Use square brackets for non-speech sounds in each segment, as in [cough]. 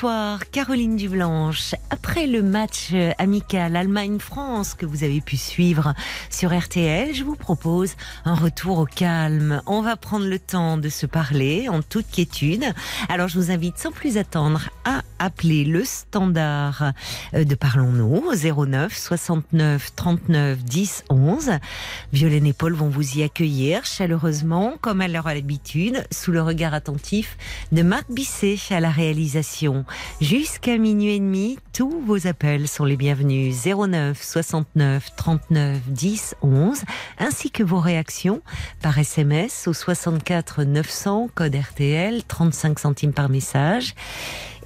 Bonsoir, Caroline Dublanche. Après le match amical Allemagne-France que vous avez pu suivre sur RTL, je vous propose un retour au calme. On va prendre le temps de se parler en toute quiétude. Alors je vous invite sans plus attendre à appeler le standard de Parlons-nous au 09 69 39 10 11. Violaine et Paul vont vous y accueillir chaleureusement, comme à leur habitude, sous le regard attentif de Marc Bisset à la réalisation. Jusqu'à minuit et demi, tous vos appels sont les bienvenus 09 69 39 10 11, ainsi que vos réactions par SMS au 64 900 code RTL 35 centimes par message.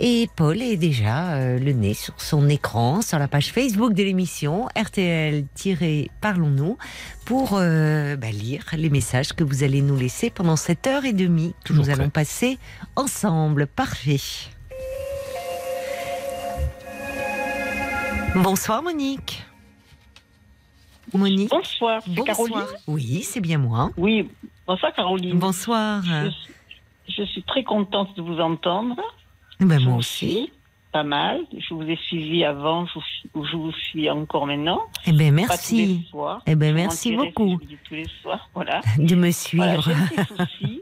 Et Paul est déjà euh, le nez sur son écran, sur la page Facebook de l'émission RTL-Parlons-nous pour euh, bah, lire les messages que vous allez nous laisser pendant cette heure et demie que nous allons passer ensemble. Parfait. Bonsoir Monique. Monique. Bonsoir, c'est. Caroline. Oui, c'est bien moi. Oui, bonsoir Caroline. Bonsoir. Je, je suis très contente de vous entendre. Ben, Je moi aussi. Pas mal. Je vous ai suivi avant, je vous, suis- je vous suis encore maintenant. Eh ben Pas tous les merci soirs. Eh ben, Je merci beaucoup. je tous les soirs, voilà. [laughs] de me Voilà, suivre. souci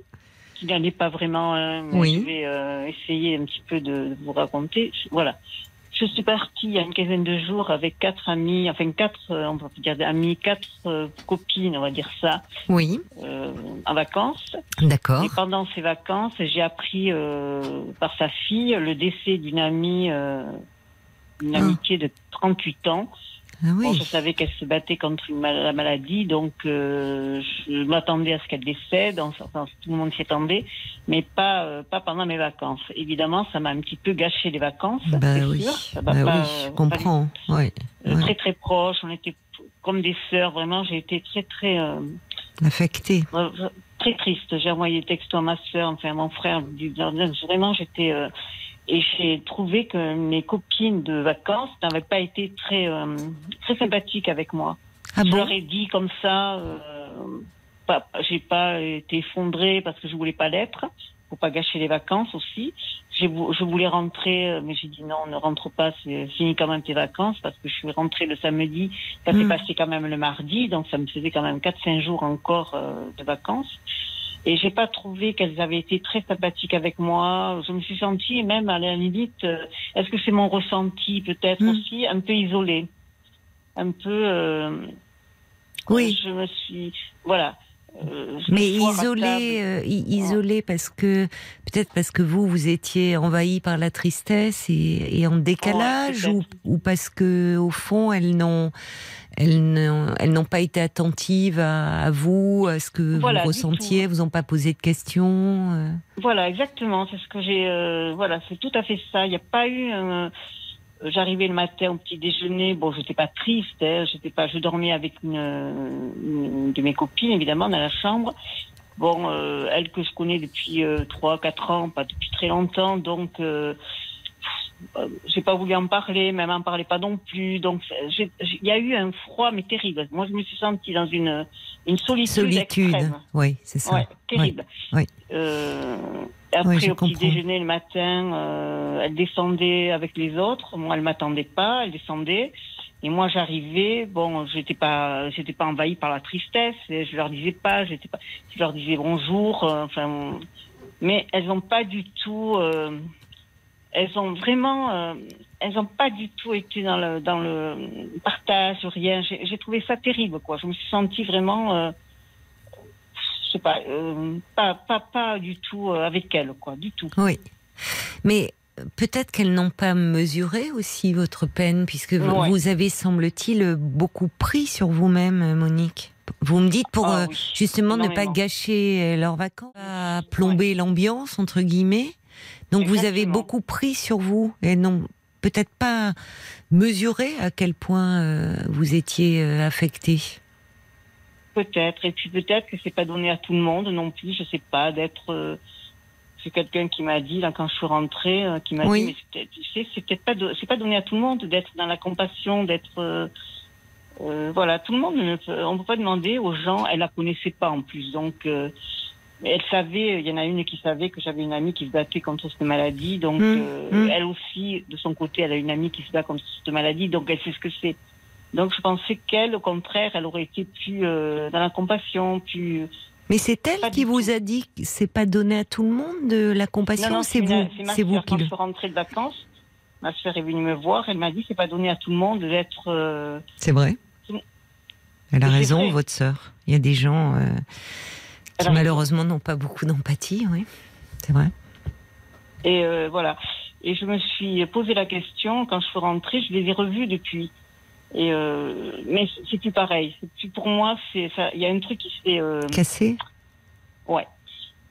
qui n'en est pas vraiment mais Oui. je vais euh, essayer un petit peu de, de vous raconter. Voilà. Je suis partie il y a une quinzaine de jours avec quatre amis, enfin quatre, euh, on va dire des amis, quatre euh, copines, on va dire ça, Oui, euh, en vacances. d'accord. Et pendant ces vacances, j'ai appris euh, par sa fille le décès d'une amie, une Ah. amitié de 38 ans. Ah Bon, je savais qu'elle se battait contre la maladie, donc euh, je m'attendais à ce qu'elle décède. Enfin, tout le monde s'y attendait, mais pas euh, pas pendant mes vacances. Évidemment, ça m'a un petit peu gâché les vacances. Bah c'est oui, sûr. Ça bah pas, oui, je comprends. Ouais. euh, ouais. Très très proches, on était comme des sœurs. Vraiment, j'ai été très très Affecté. euh, très triste. J'ai envoyé des textos à ma soeur, enfin à mon frère. Vraiment, j'étais. Et j'ai trouvé que mes copines de vacances n'avaient pas été très, euh, très sympathiques avec moi. Ah je bon leur ai dit comme ça. Euh, j'ai pas été effondrée parce que je voulais pas l'être. Faut pas gâcher les vacances aussi. Je voulais rentrer, euh, mais j'ai dit non, ne rentre pas, c'est fini quand même tes vacances parce que je suis rentrée le samedi. Ça s'est Mm. passé quand même le mardi, donc ça me faisait quand même 4-5 jours encore euh, de vacances. Et j'ai pas trouvé qu'elles avaient été très sympathiques avec moi. Je me suis sentie même à la limite, euh, est-ce que c'est mon ressenti peut-être Mm. aussi, un peu isolée, un peu. euh, Oui. Je me suis, voilà. euh, Mais isolé, euh, isolé parce que peut-être parce que vous vous étiez envahi par la tristesse et, et en décalage Ouais, ou, ou parce que au fond elles n'ont elles n'ont n'ont pas été attentives à, à vous, à ce que Voilà, vous ressentiez, vous ont pas posé de questions. euh. Voilà, exactement. C'est ce que j'ai. euh, voilà, c'est tout à fait ça. Il n'y a pas eu. un- J'arrivais le matin au petit déjeuner. Bon, j'étais pas triste. Hein, j'étais pas. Je dormais avec une, une de mes copines, évidemment, dans la chambre. Bon, euh, elle que je connais depuis euh, trois, quatre ans, pas depuis très longtemps, donc. Euh, j'ai pas voulu en parler, même en parlait pas non plus. Donc, il y a eu un froid, mais terrible. Moi, je me suis sentie dans une, une solitude, Solitude, extrême. oui, c'est ça. Ouais, terrible. Oui. Euh, Oui, après, je au petit déjeuner le matin, euh, elle descendait avec les autres. Moi, elle m'attendait pas. Elle descendait. Et moi, j'arrivais. Bon, j'étais pas, j'étais pas envahie par la tristesse. Et je leur disais pas. J'étais pas. Je leur disais bonjour. euh, enfin, mais elles n'ont pas du tout. Elles ont vraiment. euh, elles n'ont pas du tout été dans le dans le partage, rien. J'ai trouvé ça terrible, quoi. Je me suis sentie vraiment. euh, je sais pas, euh, pas, pas, pas du tout avec elle, quoi, du tout. Oui. Mais peut-être qu'elles n'ont pas mesuré aussi votre peine, puisque vous- Ouais. vous avez, semble-t-il, beaucoup pris sur vous-même, Monique. Vous me dites pour Ah oui, justement ne pas gâcher leurs vacances, pas plomber l'ambiance, entre guillemets. Donc vous avez beaucoup pris sur vous et non peut-être pas mesuré à quel point euh, vous étiez euh, affecté. Peut-être. Et puis peut-être que c'est pas donné à tout le monde non plus. Je sais pas d'être. euh, c'est quelqu'un qui m'a dit là quand je suis rentrée, euh, qui m'a Oui. dit mais c'est peut-être, pas, do- c'est pas donné à tout le monde d'être dans la compassion, d'être. voilà, tout le monde ne peut, on peut pas demander aux gens. Elle la connaissait pas en plus, donc. Euh, mais elle savait, il y en a une qui savait que j'avais une amie qui se battait contre cette maladie, donc Mmh, euh, mmh. elle aussi, de son côté, elle a une amie qui se bat contre cette maladie, donc elle sait ce que c'est. Donc je pensais qu'elle, au contraire, elle aurait été plus euh, dans la compassion, plus. Mais c'est elle qui vous a dit que c'est pas donné à tout le monde de la compassion, c'est vous, c'est vous qui Quand le. je suis rentrée de vacances, ma soeur est venue me voir, elle m'a dit c'est pas donné à tout le monde d'être. euh, C'est vrai. Elle a raison, vrai. votre sœur. Il y a des gens qui malheureusement n'ont pas beaucoup d'empathie, oui. C'est vrai. Et euh, voilà. Et je me suis posé la question quand je suis rentrée. Je les ai revus depuis. Et euh, mais c'est plus pareil. Plus pour moi. Il y a un truc qui se fait. euh, Cassé ouais.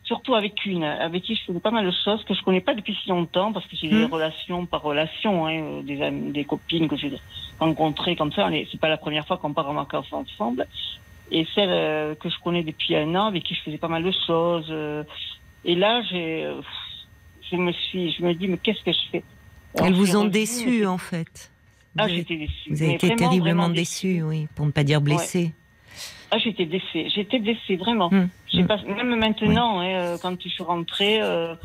Surtout avec une, avec qui je faisais pas mal de choses que je connais pas depuis si longtemps parce que j'ai des Hmm. relations par relation, hein, des des copines que j'ai rencontrées comme ça. C'est pas la première fois qu'on part en vacances ensemble. Et celle euh, que je connais depuis un an, avec qui je faisais pas mal de choses. euh, et là, je me suis, je me dis, mais qu'est-ce que je fais? Elles vous ont déçu en fait. Ah, j'étais déçue. vous avez été vraiment, terriblement vraiment déçu, oui, pour ne pas dire blessé. Ah, j'étais blessée. J'étais blessée, vraiment. Hum, hum. pas, même maintenant, hein, euh, quand je suis rentrée, euh,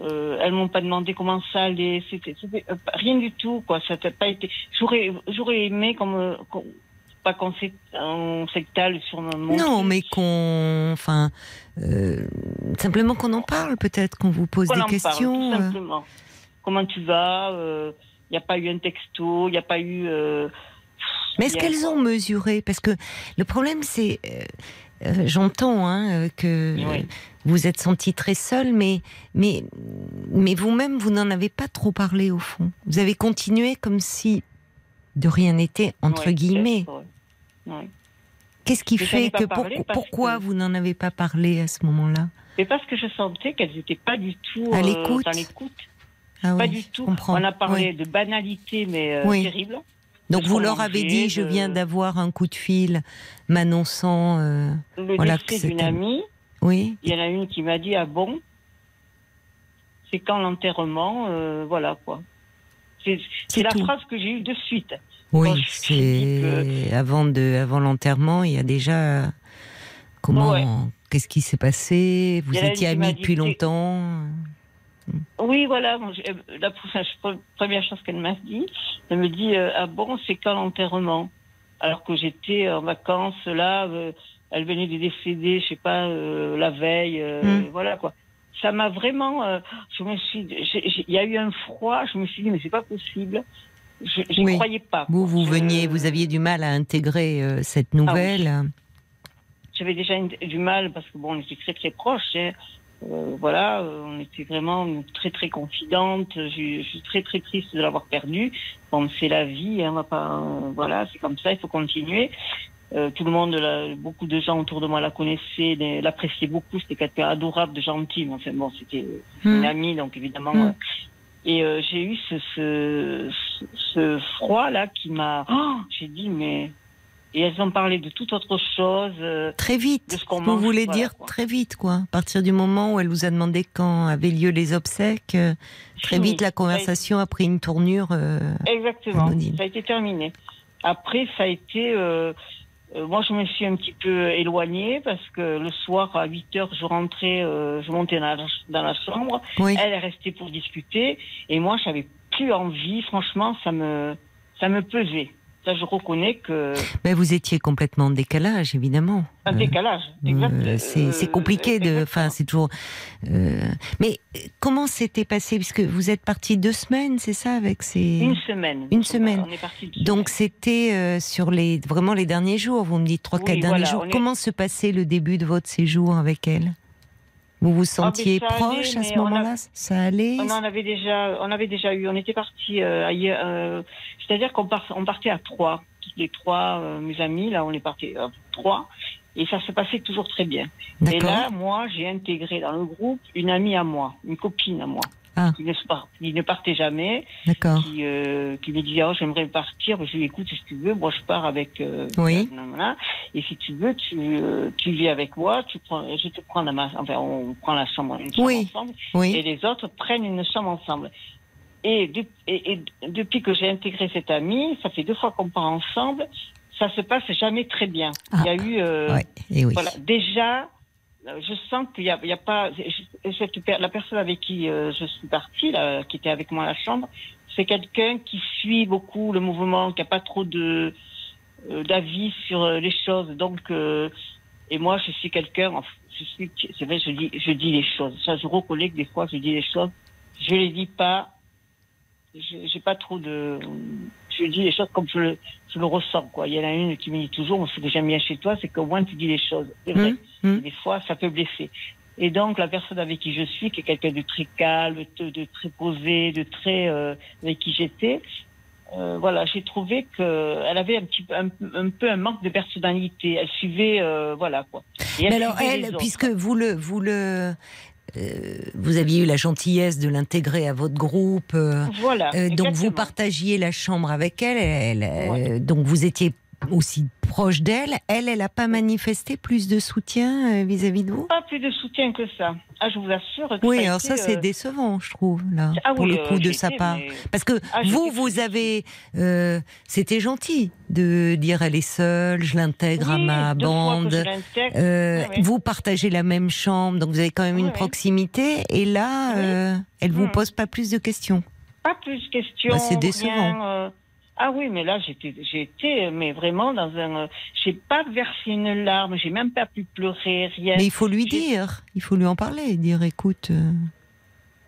euh, elles m'ont pas demandé comment ça allait. C'était, rien du tout, quoi. Ça n'a pas été. J'aurais, j'aurais aimé qu'on me, qu'on- pas qu'on s'é- on s'étale sur mon. mon Non, mais qu'on, enfin, euh, simplement qu'on en parle, peut-être qu'on vous pose des en parle, questions. tout euh. simplement. Comment tu vas Il n'y a pas eu un texto, il n'y a pas eu. euh, Mais est-ce qu'elles ont mesuré? Parce que le problème, c'est, euh, euh, j'entends hein, euh, que Oui. vous êtes senti très seul, mais mais mais vous-même, vous n'en avez pas trop parlé au fond. Vous avez continué comme si de rien n'était entre guillemets. Ouais. Qu'est-ce qui fait que pour- pourquoi que- vous n'en avez pas parlé à ce moment-là? Mais parce que je sentais qu'elles n'étaient pas du tout À euh, l'écoute. Ah Pas du tout. comprends. On a parlé Oui. de banalité, mais euh, Oui. terrible. Donc vous leur avez dit, je viens d'avoir un coup de fil m'annonçant. euh, Le Voilà décès d'une amie, Oui. il y en a une qui m'a dit Ah bon? C'est quand l'enterrement euh, Voilà quoi. C'est C'est c'est la tout. phrase que j'ai eue de suite. Oui, c'est avant de avant l'enterrement, il y a déjà comment Ouais. qu'est-ce qui s'est passé? Vous étiez amis depuis longtemps? Oui, voilà. euh, La pre- première chose qu'elle m'a dit, elle me dit euh, Ah bon, c'est quand l'enterrement? Alors que j'étais en vacances là, euh, elle venait de décéder, je sais pas, euh, la veille, euh, Hmm. voilà quoi. Ça m'a vraiment. euh, je me suis. Il y a eu un froid, je me suis dit Mais c'est pas possible. Je n'y Oui. croyais pas. Vous vous Je- veniez, vous aviez du mal à intégrer euh, cette nouvelle. J'avais déjà une- du mal parce que bon, on était très très proches. hein. Euh, voilà, euh, on était vraiment très très confidentes. Je, je suis très très triste de l'avoir perdu. Bon, c'est la vie, hein, on va pas, voilà, c'est comme ça, il faut continuer. Euh, tout le monde, beaucoup de gens autour de moi la connaissaient, l'appréciaient beaucoup. C'était quelqu'un adorable, de gentil. Enfin bon, c'était une Hmm. amie, donc évidemment. Hmm. Et euh, j'ai eu ce, ce, ce- ce froid là qui m'a. Oh, j'ai dit mais. Et elles ont parlé de toute autre chose. euh, Très vite. de ce qu'on vous mange, voulez voilà, dire quoi. très vite, quoi. À partir du moment où elle vous a demandé quand avaient lieu les obsèques, euh, très fini. vite la conversation a pris une tournure. euh, Exactement. Anodine. Ça a été terminé. Après, ça a été. Euh, moi, je me suis un petit peu éloignée parce que le soir, à 8 heures, je rentrais, euh, je montais dans la, dans la chambre. oui. Elle est restée pour discuter. Et moi, j'avais plus envie. Franchement, ça me, ça me pesait. Ça, je reconnais que. Mais vous étiez complètement en décalage, évidemment. Un Euh, décalage. Euh, c'est Euh, compliqué de. Enfin, c'est toujours. euh, mais comment c'était passé Puisque vous êtes parti deux semaines, c'est ça, avec ces. Une semaine. Une semaine. On est parti Donc c'était euh, sur les vraiment les derniers jours. Vous me dites trois Oui, quatre derniers jours. est- Comment se passait le début de votre séjour avec elle? Vous vous sentiez Ah, allait, proche à ce a- moment-là? Ça allait? On en avait déjà, on avait déjà eu. On était parti ailleurs. euh, C'est-à-dire qu'on part- on partait à trois, les trois, euh, mes amis. Là, on est parti à trois, et ça se passait toujours très bien. Et là, moi, j'ai intégré dans le groupe une amie à moi, une copine à moi. Ah. qui, ne, se part- qui ne partait jamais, D'accord. qui, euh, qui me disait oh j'aimerais partir. Je lui écoute si tu veux, moi je pars avec. euh, Oui. nanana. Et si tu veux, tu, euh, tu vis avec moi. Tu prends, je te prends ma, enfin on prend la chambre, une chambre Oui. ensemble, et Oui. les autres prennent une chambre ensemble. Et, de- et- et depuis que j'ai intégré cette amie, ça fait deux fois qu'on part ensemble, ça se passe jamais très bien. Il y a eu, euh, Ouais. Et oui. voilà, déjà, je sens qu'il y a, pas, la personne avec qui euh, je suis partie, là, qui était avec moi à la chambre, c'est quelqu'un qui suit beaucoup le mouvement, qui a pas trop de euh, d'avis sur euh, les choses. Donc, euh, et moi, je suis quelqu'un, je suis, c'est vrai, je dis, je dis les choses. Ça, je reconnais que des fois, je dis les choses. Je les dis pas. J'ai pas trop de. Je dis les choses comme je le, je le ressens, quoi. Il y en a une qui me dit toujours, ce que j'aime bien chez toi, c'est qu'au moins tu dis les choses. C'est vrai. Hum, hum. Des fois, ça peut blesser. Et donc, la personne avec qui je suis, qui est quelqu'un de très calme, de, de très posé, de très euh, avec qui j'étais, euh, voilà, j'ai trouvé qu'elle avait un petit peu, un, un peu un manque de personnalité. Elle suivait, euh, voilà quoi. Mais alors elle, puisque vous le, vous le, euh, vous aviez eu la gentillesse de l'intégrer à votre groupe, euh, voilà, euh, donc vous partagiez la chambre avec elle, elle, Ouais. donc vous étiez aussi proche d'elle. Elle, elle n'a pas manifesté plus de soutien euh, vis-à-vis de vous? pas plus de soutien que ça. Ah, je vous assure. Que Oui, ça alors ça c'est euh, décevant, je trouve là, ah pour oui, le euh, coup de sa été, part. mais- Parce que Ah, vous, vous avez, euh, c'était gentil de dire elle est seule, je l'intègre à ma bande. Vous partagez la même chambre, donc vous avez quand même une proximité. Et là, elle vous Mm. pose pas plus de questions. Pas plus de questions. Bah, c'est décevant. rien. Ah oui, mais là, j'étais, j'étais, mais vraiment dans un. euh, J'ai pas versé une larme, j'ai même pas pu pleurer, rien. Mais il faut lui dire, il faut lui en parler, dire écoute. euh,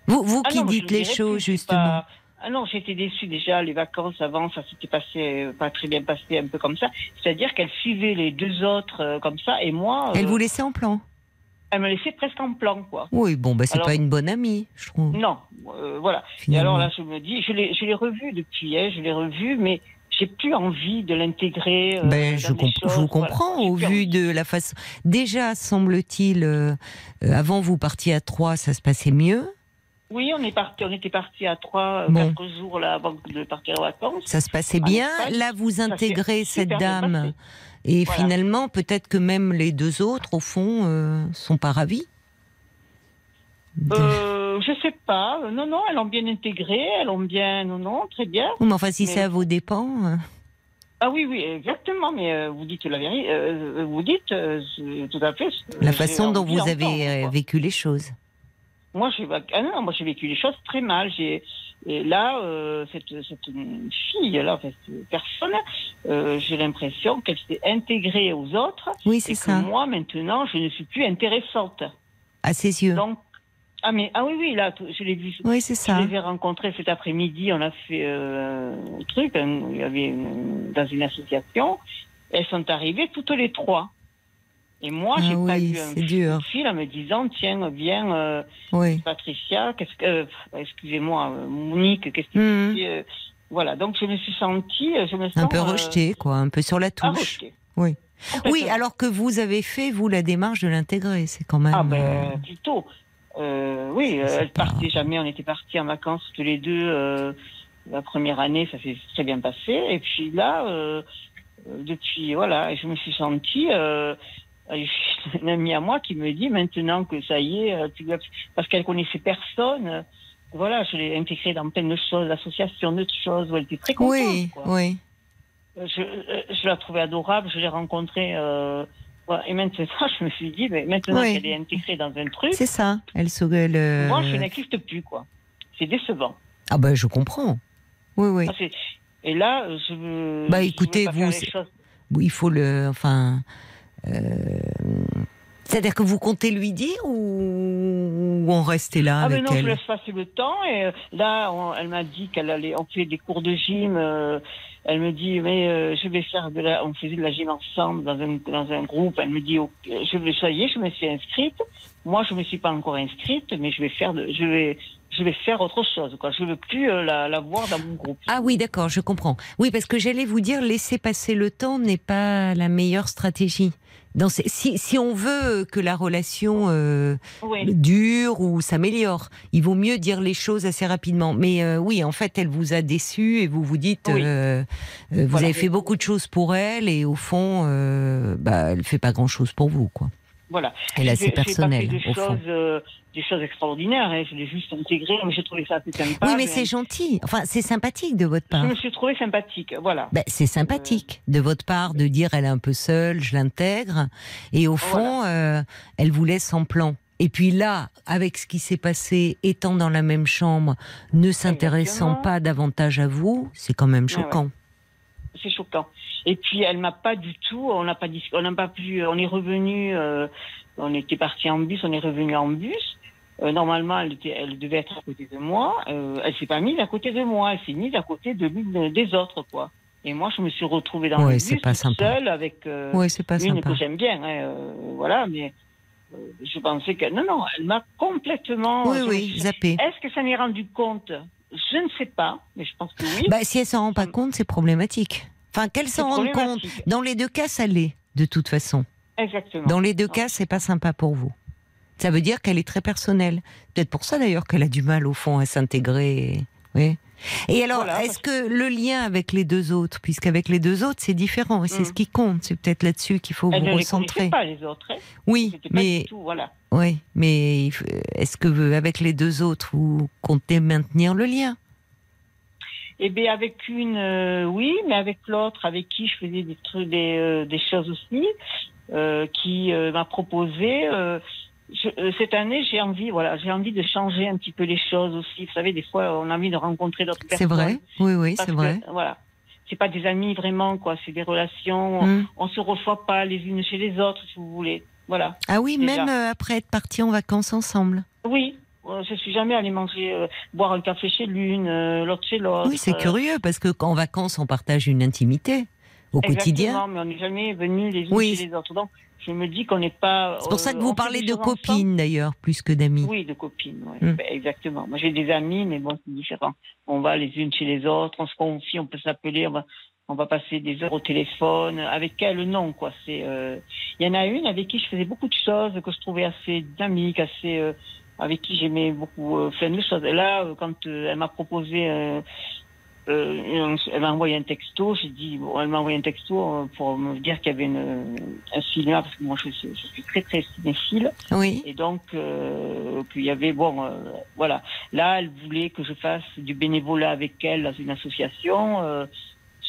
Vous, vous Ah qui non, dites le les choses plus, justement. pas- Ah non, j'étais déçue déjà. Les vacances avant, ça s'était passé euh, pas très bien passé, un peu comme ça. C'est-à-dire qu'elle suivait les deux autres euh, comme ça, et moi, Elle euh, vous laissait en plan. Elle me laissait presque en plan, quoi. Oui, bon, bah c'est Alors- pas une bonne amie, je trouve. Non, euh, voilà. Et alors là, je me dis, je l'ai, je l'ai revu depuis, hein, je l'ai revu, mais j'ai plus envie de l'intégrer. euh, Ben, je, comp- je choses, vous voilà. comprends au vu de la façon. Déjà, semble-t-il, euh, avant vous partiez à trois, ça se passait mieux. Oui, on est parti, on était parti à trois, Bon. quatre jours là avant de partir en vacances. Ça se passait En bien. Là, vous intégrez cette dame. passé. Et Voilà. finalement, peut-être que même les deux autres, au fond, euh, sont pas ravis. Euh, je sais pas. Non, non, elles l'ont bien intégré, elles l'ont bien, non, non, très bien. Oui, mais enfin, si mais- c'est à vos dépens. euh, Ah oui, oui, exactement. Mais euh, vous dites la vérité. euh, vous dites tout à fait. La façon dont vous avez vécu les choses. Moi, j'ai ah non, moi j'ai vécu les choses très mal. J'ai et là euh, cette cette fille là, cette personne, euh, j'ai l'impression qu'elle s'est intégrée aux autres Oui, et c'est que ça. moi maintenant je ne suis plus intéressante. À ses yeux. Donc ah mais ah oui oui là je l'ai vu. Oui, c'est Je ça. les ai rencontrés cet après-midi. On a fait euh, un truc. il y avait une- dans une association. Elles sont arrivées toutes les trois. Et moi, Ah j'ai pas oui, eu un dur. fil en me disant tiens viens. euh, Oui. Patricia, qu'est-ce que, euh, excusez-moi, euh, Monique, qu'est-ce que Mhm. euh, voilà, donc je me suis sentie, je me sens Un peu euh, rejeté, quoi, un peu sur la ah, touche. rejetée. Oui. Oui, alors que vous avez fait, vous, la démarche de l'intégrer, c'est quand même. Ah ben plutôt. Oui, elle pas- partait jamais. On était partis en vacances tous les deux. la première année, ça s'est très bien passé. Et puis là, depuis voilà, je me suis sentie. Euh, [laughs] une amie à moi qui me dit maintenant que ça y est, euh, tu dois- parce qu'elle connaissait personne. euh, Voilà, je l'ai intégrée dans plein de choses, l'association de choses, où elle était très contente. Oui, quoi. oui. Je, je la trouvais adorable, je l'ai rencontrée. euh, voilà. Et maintenant, [laughs] je me suis dit, mais maintenant Oui. qu'elle est intégrée dans un truc, C'est ça. Elle se. elle, euh, moi, je n'existe plus, quoi. C'est décevant. Ah ben, je comprends. Oui, oui. Ah, Et là, je veux. Bah, je veux écoutez, pas vous, il faut le. Enfin. Euh, C'est-à-dire que vous comptez lui dire ou, ou on restait là Ah, mais non, je laisse passer le temps. Et euh, là, on- elle m'a dit qu'elle allait. On fait des cours de gym. euh, elle me dit, mais euh, je vais faire de la. On faisait de la gym ensemble dans un, dans un groupe. Elle me dit, je vais, ça y est, je me suis inscrite. Moi, je me suis pas encore inscrite, mais je vais faire de. Je vais, je vais faire autre chose. Quoi. Je ne veux plus euh, la, la, voir dans mon groupe. Ah oui, d'accord, je comprends. Oui, parce que j'allais vous dire, laisser passer le temps n'est pas la meilleure stratégie. Dans ces, si, si, on veut que la relation euh, oui. dure ou s'améliore, il vaut mieux dire les choses assez rapidement. Mais euh, oui, en fait, elle vous a déçu et vous vous dites, oui. euh, vous voilà, avez fait beaucoup de choses pour elle et au fond, euh, bah, elle fait pas grand-chose pour vous, quoi. Voilà. Et là, c'est personnel. Pas fait des, choses, euh, des choses extraordinaires. Hein. Je l'ai juste intégré, mais j'ai trouvé ça assez sympa. Oui, mais c'est gentil. Enfin, c'est sympathique de votre part. Je me suis trouvé sympathique. Voilà. Ben, c'est sympathique euh... de votre part de dire elle est un peu seule, je l'intègre. Et au fond, voilà. euh, elle vous laisse en plan. Et puis là, avec ce qui s'est passé, étant dans la même chambre, ne s'intéressant pas davantage à vous, c'est quand même choquant. Ouais, ouais c'est choquant. Et puis elle m'a pas du tout, on n'a pas on n'a pas pu, on est revenu, euh, on était parti en bus, on est revenu en bus. Euh, normalement, elle, était, elle devait être à côté de moi. Euh, elle s'est pas mise à côté de moi, elle s'est mise à côté de l'une des autres, quoi. Et moi, je me suis retrouvée dans ouais, le bus pas seule avec euh, ouais, pas une sympa. que j'aime bien, hein, voilà, mais je pensais que non, non, elle m'a complètement. Oui, oui, zappé. Est-ce que ça m'est rendu compte je ne sais pas, mais je pense que oui. Bah, si elle s'en rend pas compte, c'est problématique. Enfin, qu'elle s'en rende compte. Dans les deux cas, ça l'est, de toute façon. Exactement. Dans les deux cas, c'est pas sympa pour vous. Ça veut dire qu'elle est très personnelle. Peut-être pour ça d'ailleurs qu'elle a du mal au fond à s'intégrer. Oui. Et alors, voilà, est-ce que le lien avec les deux autres, puisqu'avec les deux autres c'est différent et c'est mmh. ce qui compte, c'est peut-être là-dessus qu'il faut Elle vous ne recentrer. Les pas les autres. Hein oui, mais tout, voilà. oui, mais est-ce que avec les deux autres vous comptez maintenir le lien? Eh bien, avec une, euh, oui, mais avec l'autre, avec qui je faisais des trucs, des, euh, des choses aussi, euh, qui m'a proposé. Je, cette année, j'ai envie, voilà, j'ai envie de changer un petit peu les choses aussi. Vous savez, des fois, on a envie de rencontrer d'autres personnes. C'est vrai, oui, oui, c'est vrai. Voilà, c'est pas des amis vraiment, quoi. C'est des relations. Mm. On, on se reçoit pas les unes chez les autres, si vous voulez. Voilà. Ah oui, déjà. même après être partis en vacances ensemble. Oui, je suis jamais allée manger, euh, boire un café chez l'une, euh, l'autre chez l'autre. Oui, c'est curieux parce que qu'en vacances, on partage une intimité au Exactement, quotidien. mais on n'est jamais venu les unes oui. chez les autres. Donc, je me dis qu'on n'est pas. C'est pour ça que euh, vous parlez de copines d'ailleurs, plus que d'amis. Oui, de copines, ouais. mmh. ben, exactement. Moi, j'ai des amis, mais bon, c'est différent. On va les unes chez les autres, on se confie, on peut s'appeler, on va, on va passer des heures au téléphone. Avec elle, non, quoi. C'est. Il euh... y en a une avec qui je faisais beaucoup de choses que je trouvais assez dynamique, assez euh, avec qui j'aimais beaucoup euh, plein de choses. Et là, euh, quand euh, elle m'a proposé, euh, elle m'a envoyé un texto, j'ai dit, bon, elle m'a envoyé un texto pour me dire qu'il y avait une, un cinéma, parce que moi je suis, je suis très très cinéphile. Oui. Et donc, qu'il y avait, bon, voilà. Là, elle voulait que je fasse du bénévolat avec elle dans une association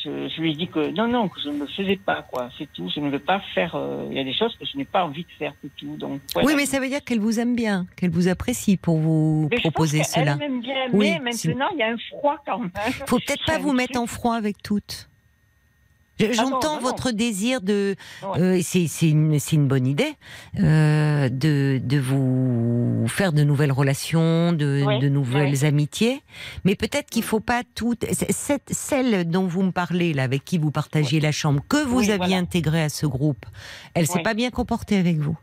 je, je, lui ai dit que non, non, que je ne le faisais pas, quoi. C'est tout. Je ne veux pas faire. Euh, il y a des choses que je n'ai pas envie de faire, c'est tout. Donc, voilà. Oui, mais ça veut dire qu'elle vous aime bien, qu'elle vous apprécie pour vous mais proposer je pense cela. Elle m'aime bien, oui, mais maintenant il y a un froid quand même. Faut peut-être [laughs] pas vous mettre en froid avec toutes. J'entends ah non, votre non. désir de, euh, c'est une, une bonne idée, euh, de, de vous faire de nouvelles relations, de, de nouvelles amitiés, mais peut-être qu'il faut pas toutes. Cette, celle dont vous me parlez là, avec qui vous partagiez la chambre, que vous aviez voilà. intégrée à ce groupe, elle s'est pas bien comportée avec vous?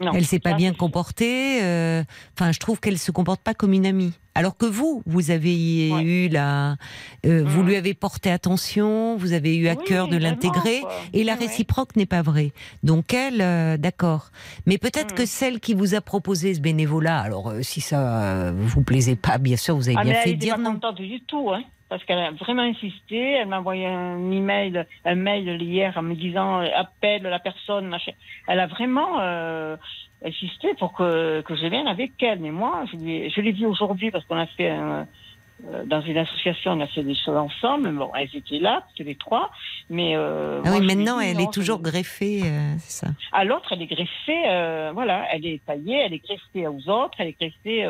Non, Elle s'est pas bien comportée. euh, Enfin, je trouve qu'elle se comporte pas comme une amie. Alors que vous, vous avez Ouais. eu la, euh, vous Mhm. lui avez porté attention, vous avez eu à Oui, cœur de l'intégrer, et la ouais. réciproque n'est pas vraie. Donc elle, euh, d'accord. Mais peut-être que celle qui vous a proposé ce bénévolat, alors euh, si ça euh, vous plaisait pas, bien sûr, vous avez Ah, bien mais fait elle de dire pas non. contente du tout, hein, parce qu'elle a vraiment insisté. Elle m'a envoyé un email, un mail hier en me disant euh, appelle la personne. Machin. Elle a vraiment euh, insisté pour que, que je vienne avec elle. Mais moi, je l'ai vue aujourd'hui parce qu'on a fait un, euh, dans une association, on a fait des choses ensemble. Bon, elles étaient là, toutes les trois. Mais euh, Ah moi, oui, maintenant dit elle non, est toujours greffée, c'est ça. à l'autre, elle est greffée, voilà, elle est taillée, elle est greffée aux autres, elle est greffée.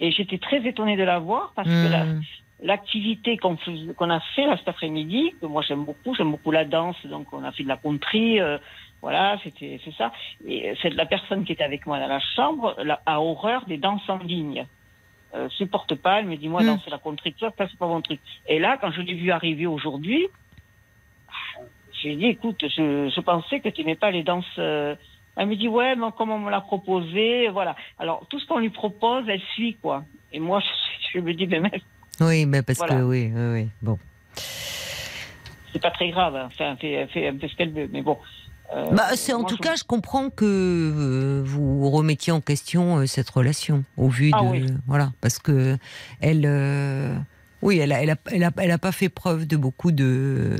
Et j'étais très étonnée de la voir parce que Hmm. L'activité qu'on qu'on a fait là cet après-midi, que moi j'aime beaucoup, j'aime beaucoup la danse, donc on a fait de la country, euh, voilà, c'était c'est ça. Et c'est la personne qui était avec moi dans la chambre la- a horreur des danses en ligne. Euh, supporte pas, elle me dit moi Mm. danser la country, ça ça, c'est pas mon truc. Et là, quand je l'ai vue arriver aujourd'hui, j'ai dit écoute, je, je pensais que tu n'aimais pas les danses. euh, elle me dit ouais, mais comme on me l'a proposé, voilà. Alors tout ce qu'on lui propose, elle suit quoi. Et moi, je, [laughs] je me dis, mais même, Oui, mais parce Voilà. que oui, oui, oui. Bon. c'est pas très grave. hein. Enfin, elle fait, elle fait un peu ce qu'elle veut. Mais bon. euh, Bah, c'est en tout je- cas, je comprends que euh, vous remettiez en question euh, cette relation au vu Ah de oui. voilà, parce que elle, oui, elle a, elle a, elle a, elle a pas fait preuve de beaucoup de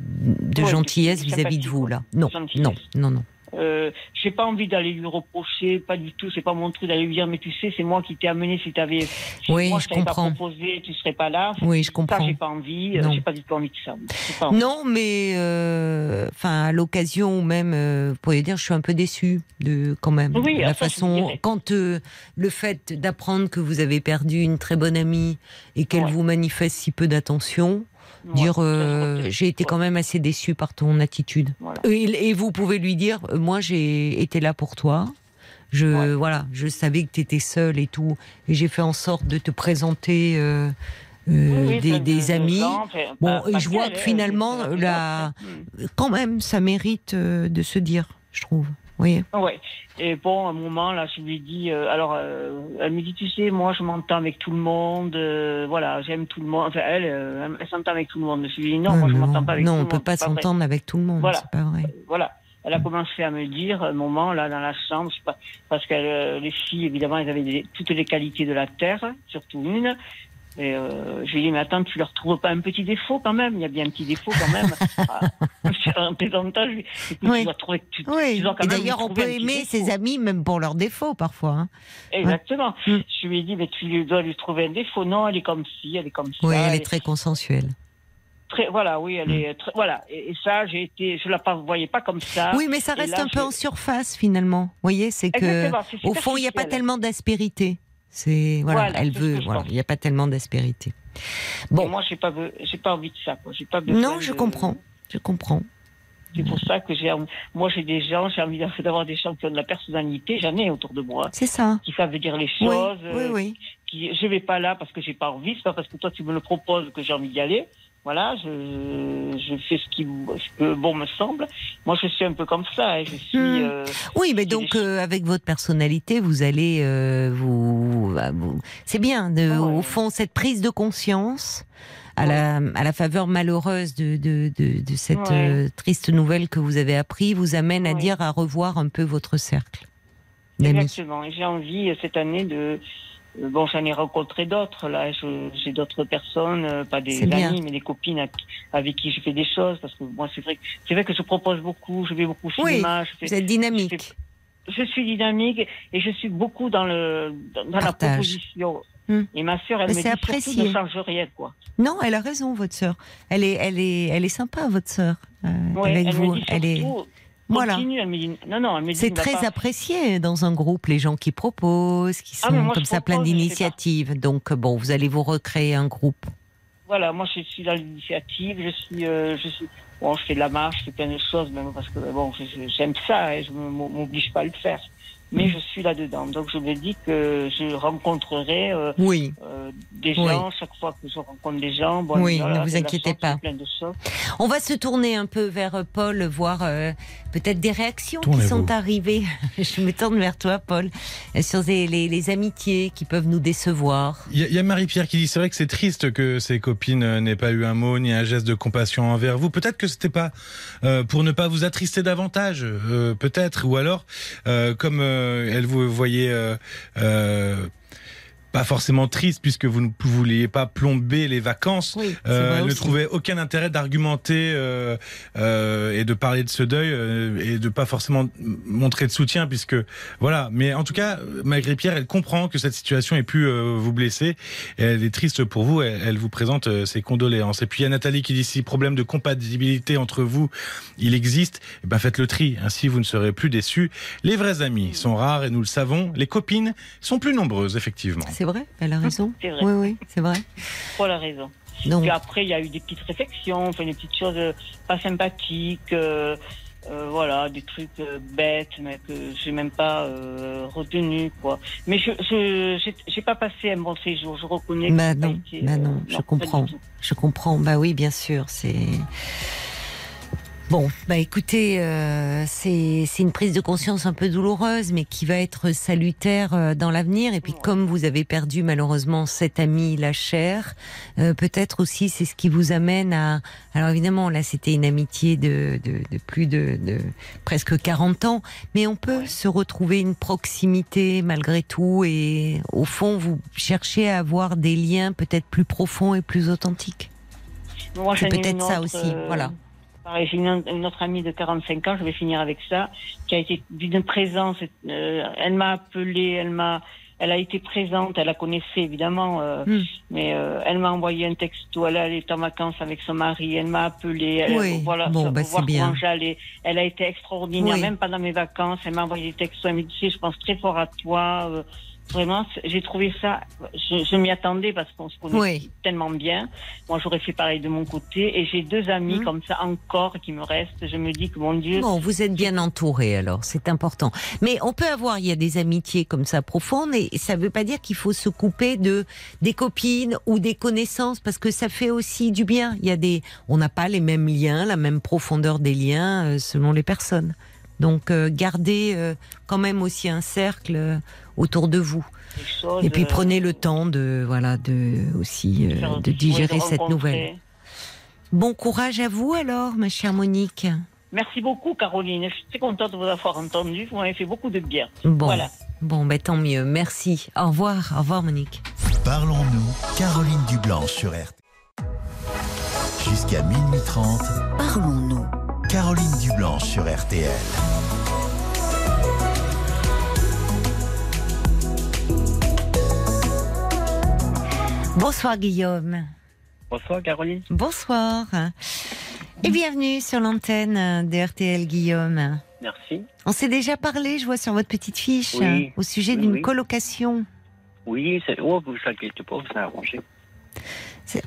de de- gentillesse de vis-à-vis de sympathie, vous là. Non, De non, non, non. Euh, j'ai pas envie d'aller lui reprocher, pas du tout. C'est pas mon truc d'aller lui dire, mais tu sais, c'est moi qui t'ai amené. Si t'avais, si Oui, moi je pas comprends. proposé, tu serais pas là. Oui, je Ça, comprends. j'ai pas envie. euh. J'ai pas du tout envie de ça. J'ai pas envie. Non, mais euh, enfin à l'occasion ou même, euh, vous pourriez dire, je suis un peu déçue de quand même Oui, la ça, je vous façon quand euh, le fait d'apprendre que vous avez perdu une très bonne amie et qu'elle Ouais. vous manifeste si peu d'attention, Ouais, dire euh, j'ai été quand même assez déçue par ton attitude. Voilà. Et, et vous pouvez lui dire, euh, moi j'ai été là pour toi. Je Ouais. voilà, je savais que tu étais seule et tout, et j'ai fait en sorte de te présenter euh, euh, Oui, des, amis. Bon, et je vois que finalement, la- Hmm. Quand même, ça mérite de se dire, je trouve. Vous voyez Ouais. Et bon, à un moment, là, je lui ai dit, euh, alors, euh, elle me dit, tu sais, moi, je m'entends avec tout le monde, euh, voilà, j'aime tout le monde. Enfin, elle, euh, elle s'entend avec tout le monde. Je lui ai dit, non, moi, je non, m'entends pas avec non, tout le on monde. peut pas c'est vrai. s'entendre avec tout le monde, Voilà. c'est pas vrai. Voilà. Elle a commencé à me dire, un moment, là, dans la chambre, je pas, parce que euh, les filles, évidemment, elles avaient des- toutes les qualités de la terre, surtout une. Et euh, je lui ai dit, mais attends, tu leur trouves pas un petit défaut quand même? Il y a bien un petit défaut quand même. en plaisantant, je lui ai dit, écoute, Oui. tu dois trouver, tu, Oui, tu dois quand et même d'ailleurs, on peut aimer défaut. ses amis même pour leurs défauts parfois. hein. Exactement. Mm. Je lui ai dit, mais tu dois lui trouver un défaut. Non, elle est comme ci, elle est comme ça. Oui, elle elle est très consensuelle. très- voilà, oui, elle est très, voilà. Et, et ça, j'ai été, je la pas, voyais pas comme ça. Oui, mais ça reste là, un peu en surface finalement. Vous voyez, c'est que au fond, il n'y a pas tellement d'aspérité. C'est voilà, Voilà, elle veut, voilà, il n'y a pas tellement d'aspérité. Et Bon, moi, j'ai pas, j'ai pas envie de ça, quoi. Pas non, je de- comprends, je comprends. C'est pour ça que j'ai, moi, j'ai des gens, j'ai envie d'avoir des gens qui ont de la personnalité. J'en ai autour de moi, C'est ça. qui savent dire les Oui, choses. oui, euh, oui. Qui, je vais pas là parce que j'ai pas envie. C'est pas parce que toi tu me le proposes que j'ai envie d'y aller. Voilà, je, je fais ce qui, ce que bon me semble. Moi, je suis un peu comme ça. hein. Je suis. Hmm. euh, Oui, mais donc euh, avec votre personnalité, vous allez euh, vous, bah, vous- c'est bien de, Ah ouais. au fond cette prise de conscience à la à la faveur malheureuse de de, de, de cette Ouais. triste nouvelle que vous avez appris vous amène à dire à revoir un peu votre cercle. Exactement. J'ai envie cette année de. Bon, j'en ai rencontré d'autres là. J'ai d'autres personnes, euh, pas des amis, mais des copines à avec qui je fais des choses. Parce que moi, c'est vrai, que- c'est vrai que je propose beaucoup. Je vais beaucoup au Oui, cinéma. je fais- Vous êtes dynamique. je suis dynamique et je suis beaucoup dans le dans, la proposition. Hmm. Et ma sœur, elle Mais me dit c'est surtout apprécié. ne change rien quoi. Non, elle a raison, votre sœur. Elle est, elle est, elle est sympa, votre sœur. euh, Ouais, avec elle vous, me dit elle est. Voilà. continue. Elle me dit non non, elle me dit C'est très pas- apprécié dans un groupe, les gens qui proposent, qui sont Ah, moi, comme ça plein propose, d'initiatives. Donc bon, vous allez vous recréer un groupe. Voilà, moi je suis dans l'initiative, je suis euh, je suis bon, je fais de la marche, je fais plein de choses même parce que bon, j'aime ça et je ne m'oblige pas à le faire. Mais je suis là-dedans. Donc je me dis que je rencontrerai euh, Oui. euh, des Oui. gens chaque fois que je rencontre des gens. Bon, Oui, voilà, ne vous inquiétez pas. On va se tourner un peu vers euh, Paul, voir euh, peut-être des réactions qui sont arrivées. [laughs] Je me tourne vers toi, Paul, sur les, les- les amitiés qui peuvent nous décevoir. Il y y a Marie-Pierre qui dit c'est vrai que c'est triste que ses copines n'aient pas eu un mot ni un geste de compassion envers vous. Peut-être que c'était pas euh, pour ne pas vous attrister davantage, euh, peut-être, ou alors euh, comme euh, elle vous voyait euh, euh, pas forcément triste puisque vous ne vouliez pas plomber les vacances. Oui, Euh, elle ne trouvait aucun intérêt d'argumenter euh, euh, et de parler de ce deuil euh, et de pas forcément montrer de soutien puisque voilà. Mais en tout cas, malgré Pierre, elle comprend que cette situation ait pu euh, vous blesser et elle est triste pour vous. Elle, elle vous présente euh, ses condoléances. Et puis il y a Nathalie qui dit si problème de compatibilité entre vous il existe, eh ben faites le tri. Ainsi vous ne serez plus déçus. Les vrais amis sont rares et nous le savons. Les copines sont plus nombreuses effectivement. C'est vrai, elle a raison. C'est vrai. Oui, oui, c'est vrai. Pour la raison. Donc, Puis après, il y a eu des petites réflexions, enfin des petites choses euh, pas sympathiques, euh, euh, voilà, des trucs euh, bêtes, mais que j'ai même pas retenu, quoi. Mais je, je, j'ai- pas passé un bon séjour. Je reconnais. que Bah a non, été, bah non, je comprends. Je comprends. Bah oui, bien sûr, c'est. Bon, bah écoutez, euh, c'est c'est une prise de conscience un peu douloureuse, mais qui va être salutaire euh, dans l'avenir. Et puis, comme vous avez perdu malheureusement cet ami, la chère, euh, peut-être aussi c'est ce qui vous amène à. Alors évidemment, là, c'était une amitié de, de, de plus de, de presque 40 ans, mais on peut se retrouver une proximité malgré tout. Et au fond, vous cherchez à avoir des liens peut-être plus profonds et plus authentiques. C'est peut-être ça aussi, euh, voilà. Pareil, j'ai une, une autre amie de 45 ans, je vais finir avec ça, qui a été d'une présence. euh, elle m'a appelée, elle m'a, elle a été présente, elle la connaissait évidemment, euh, Hmm. mais euh, elle m'a envoyé un texto. Elle est en vacances avec son mari, elle m'a appelé. Elle, Oui, voilà, bon, bah, voir bien. comment j'allais. Elle a été extraordinaire, Oui. même pendant mes vacances. Elle m'a envoyé des textos. Elle me dit, Tu sais, je pense très fort à toi. Vraiment, j'ai trouvé ça. Je, je m'y attendais parce qu'on se connaît Oui. tellement bien. Moi, j'aurais fait pareil de mon côté. Et j'ai deux amis Mhm. comme ça encore qui me restent. Je me dis que mon Dieu. Bon, vous êtes bien entouré alors, c'est important. Mais on peut avoir, il y a des amitiés comme ça profondes et ça ne veut pas dire qu'il faut se couper de des copines ou des connaissances parce que ça fait aussi du bien. Il y a des, on n'a pas les mêmes liens, la même profondeur des liens euh, selon les personnes. Donc euh, gardez euh, quand même aussi un cercle euh, autour de vous. choses, Et puis euh, prenez le temps de voilà de aussi euh, de digérer de cette rencontrer. nouvelle. Bon courage à vous alors, ma chère Monique. Merci beaucoup, Caroline. Je suis très contente de vous avoir entendu. Vous m'avez fait beaucoup de bien. Bon, Voilà. bon, ben tant mieux. Merci. Au revoir, au revoir Monique. Parlons-nous, Caroline Dublanche sur RTL. Jusqu'à minuit 30, Parlons-nous. Caroline Dublanche sur RTL. Bonsoir Guillaume. Bonsoir Caroline. Bonsoir. Et bienvenue sur l'antenne de RTL Guillaume. Merci. On s'est déjà parlé, je vois sur votre petite fiche, Oui. au sujet Oui, d'une oui. colocation. Oui, c'est... Oh, vous ne inquiétez pas, vous avez arrangé.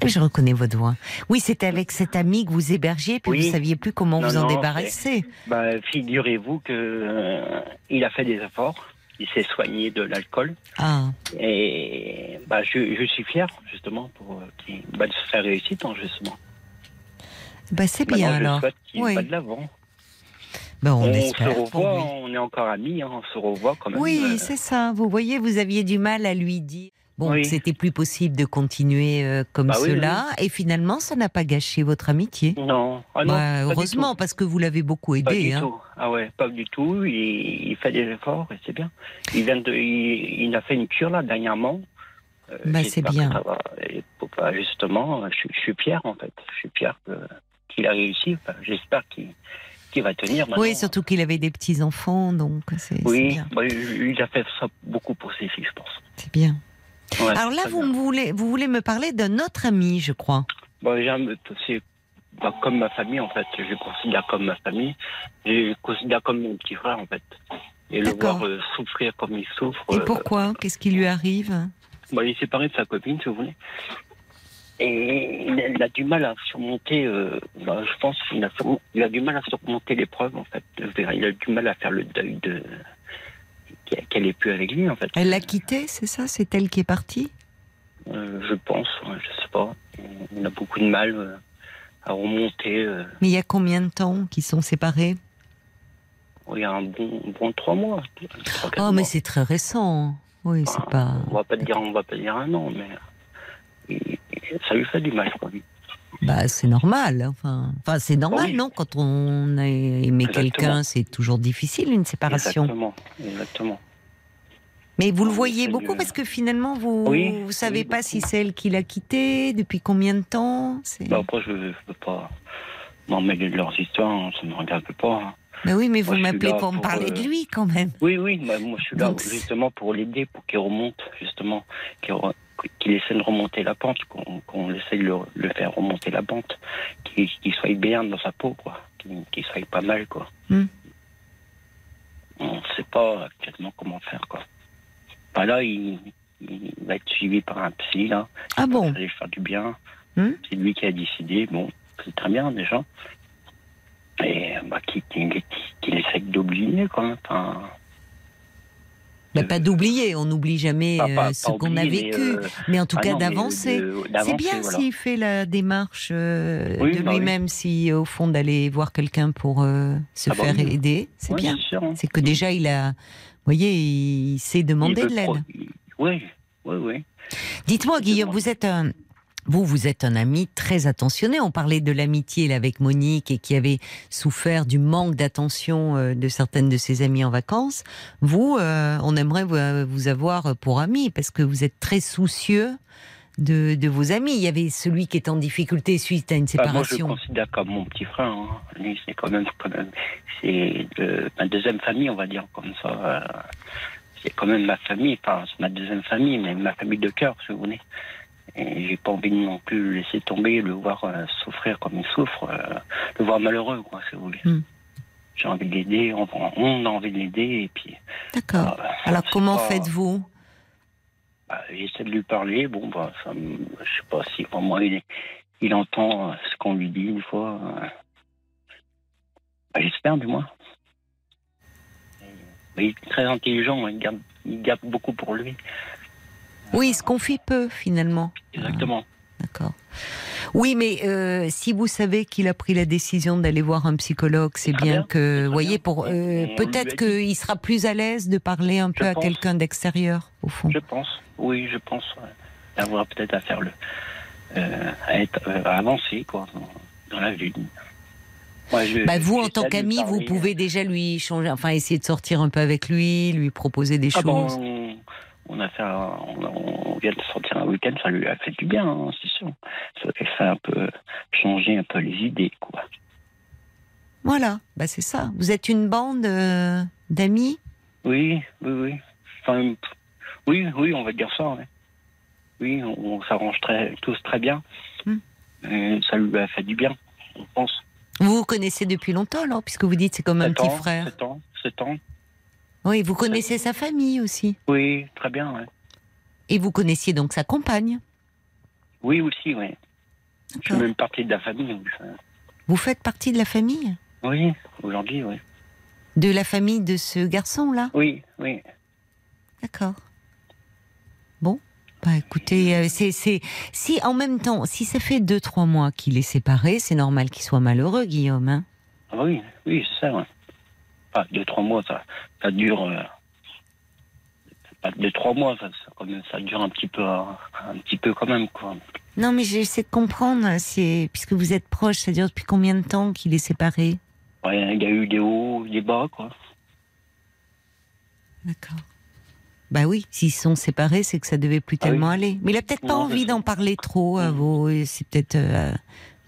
Je reconnais votre voix. Oui, c'était avec cet ami que vous hébergiez, puis Oui. vous saviez plus comment Non, vous en non, débarrasser. Bah, figurez-vous que euh, il a fait des efforts. Il s'est soigné de l'alcool. Ah, Et bah, je, je suis fier, justement, pour euh, qu'il bah, de sa réussite, hein, justement. bah c'est bien alors. je souhaite qu'il Oui. va de l'avant. Ben, on, On, se espère revoit, lui. on est encore amis, hein, on se revoit quand même. Oui, euh, c'est ça. Vous voyez, vous aviez du mal à lui dire. Bon, Oui. c'était plus possible de continuer euh, comme Bah oui, cela, et finalement, ça n'a pas gâché votre amitié. Non, ah non Bah, pas heureusement, parce que vous l'avez beaucoup Pas aidé. du hein. tout. Ah ouais, pas du tout. Il, il fait des efforts et c'est bien. Il vient de, il, il a fait une cure là dernièrement. Euh, Bah, c'est bien. va. Et bah, justement, je, suis- je suis fier en fait. Je suis fier que- qu'il a réussi. Enfin, j'espère qu'il va tenir. Maintenant. Oui, surtout qu'il avait des petits enfants, donc c'est c'est Oui, bien. bah, il il a fait ça beaucoup pour ses filles, je pense. C'est bien. Ouais, Alors là, vous bien. voulez, vous voulez me parler d'un autre ami, je crois. Bon, j'aime- c'est bah, comme ma famille en fait. Je le considère comme ma famille. Je le considère comme mon petit frère en fait. Et le voir euh, souffrir comme il souffre. Et euh, pourquoi? Qu'est-ce qui lui arrive? Bon, il est séparé de sa copine, si vous voulez. Et il a, du mal à surmonter, euh, bah, je pense qu'il a, il a du mal à surmonter l'épreuve, en fait. Il a du mal à faire le deuil de qu'elle est plus avec lui, en fait. Elle l'a quitté, c'est ça? C'est elle qui est partie? Euh, je pense, ouais, je sais pas. Il a beaucoup de mal euh, à remonter. euh, Mais il y a combien de temps qu'ils sont séparés? Il y a un bon, bon trois mois. Oh, mais c'est très récent. Oui, c'est pas. On va pas dire, on va pas dire un an, mais ça lui fait du mal, quoi. lui. Bah, c'est normal. Enfin, enfin c'est normal, Oui. non Quand on a aimé quelqu'un, c'est toujours difficile une séparation. Exactement, exactement. Mais vous le voyez beaucoup parce que finalement, vous Oui, vous savez oui, pas si c'est elle qui l'a quitté, depuis combien de temps. Bah, après, je ne peux pas m'en mêler de leurs histoires, hein, ça ne me regarde pas. hein. Mais oui, mais vous Moi, m'appelez là pour me pour, parler euh, de lui quand même. Oui, oui, bah, moi je suis là Donc, justement pour l'aider, pour qu'il remonte, justement, qu'il re- qu'il essaie de remonter la pente, qu'on qu'on essaye de le, le faire remonter la pente, qu'il soit bien dans sa peau, quoi, qu'il soit pas mal, quoi. Hmm. On ne sait pas actuellement comment faire, quoi. Bah, là, il, il va être suivi par un psy, là. Ah bon Ça lui faire du bien. Hmm. C'est lui qui a décidé. Bon, c'est très bien déjà. Et bah, qu'il qu'il essaie d'oublier, quoi. Enfin, Bah, pas d'oublier, on n'oublie jamais Pas- pas- euh, ce qu'on a mais, vécu, euh, mais en tout ah cas d'avancer. de- C'est bien voilà. s'il fait la démarche euh, Oui, de bah oui. lui-même, si au fond d'aller voir quelqu'un pour euh, se Ah bah faire oui. aider, c'est bien. C'est que déjà il a, vous voyez, il sait demander Il de l'aide. Oui, oui, oui. Dites-moi, Guillaume, vous êtes un. Vous, vous êtes un ami très attentionné. On parlait de l'amitié avec Monique et qui avait souffert du manque d'attention euh, de certaines de ses amies en vacances. Vous, euh, on aimerait vous, avoir pour ami parce que vous êtes très soucieux de, de vos amis. Il y avait celui qui est en difficulté suite à une Bah, moi, je le séparation. considère comme mon petit frère. hein. Lui, c'est quand même, quand même, c'est de- ma deuxième famille, on va dire comme ça. euh, c'est quand même ma famille. Enfin, c'est ma deuxième famille, mais ma famille de cœur, si vous voulez. Et j'ai pas envie de non plus le laisser tomber, le voir euh, souffrir comme il souffre, euh, le voir malheureux, quoi, si vous voulez. Hmm. J'ai envie de l'aider, on, on a envie de l'aider, et puis. D'accord. euh, Alors comment pas- faites-vous? Bah, J'essaie de lui parler. Bon, bah, ça, je sais pas si vraiment il, il entend ce qu'on lui dit une fois. Bah, J'espère, du moins. Il est très intelligent, il garde, il garde beaucoup pour lui. Oui, il se confie peu finalement. Exactement. D'accord. Oui, mais euh, si vous savez qu'il a pris la décision d'aller voir un psychologue, c'est bien bien, que, vous voyez, pour euh, peut-être qu'il sera plus à l'aise de parler un peu à quelqu'un d'extérieur, au fond. Je pense, oui, je pense. ouais. D'avoir peut-être à faire le. euh, à, être, à avancer, quoi, dans, la vie. Moi, je- Bah, vous, en tant qu'ami, vous pouvez déjà lui changer, enfin essayer de sortir un peu avec lui, lui proposer des Ah choses. On a fait, un- on, on vient de sortir un week-end, ça lui a fait du bien, hein, c'est sûr. Ça lui a fait un peu changer un peu les idées, quoi. Voilà, bah c'est ça. Vous êtes une bande euh, d'amis? Oui, oui, oui. Enfin, oui, oui, on va dire ça. ouais. Oui, on, on s'arrange très, tous très bien. Hmm. Et ça lui a fait du bien, on pense. Vous vous connaissez depuis longtemps, alors, puisque vous dites c'est comme un petit frère. Sept ans, sept ans. Oui, vous connaissez sa famille aussi. Oui, très bien. ouais. Et vous connaissiez donc sa compagne. Oui, aussi, oui. Je suis même partie de la famille. Vous faites partie de la famille Oui, aujourd'hui, oui. De la famille de ce garçon-là Oui, oui. D'accord. Bon. Bah écoutez, euh, c'est, c'est, si en même temps, si ça fait deux, trois mois qu'il est séparé, c'est normal qu'il soit malheureux, Guillaume. Hein Ah oui, oui, c'est ça. Ouais. Pas deux, trois mois, ça, ça dure. euh, pas deux, trois mois, ça, ça, quand même, ça dure un petit peu, un, un petit peu quand même, quoi. non, mais j'essaie de comprendre, c'est, puisque vous êtes proches, ça dure depuis combien de temps qu'il est séparé? Ouais, il y a eu des hauts, des bas, quoi. D'accord. Bah oui, s'ils sont séparés, c'est que ça devait plus Ah oui. tellement aller. Mais il a peut-être pas envie d'en parler trop à Mhm. vos. C'est peut-être. euh,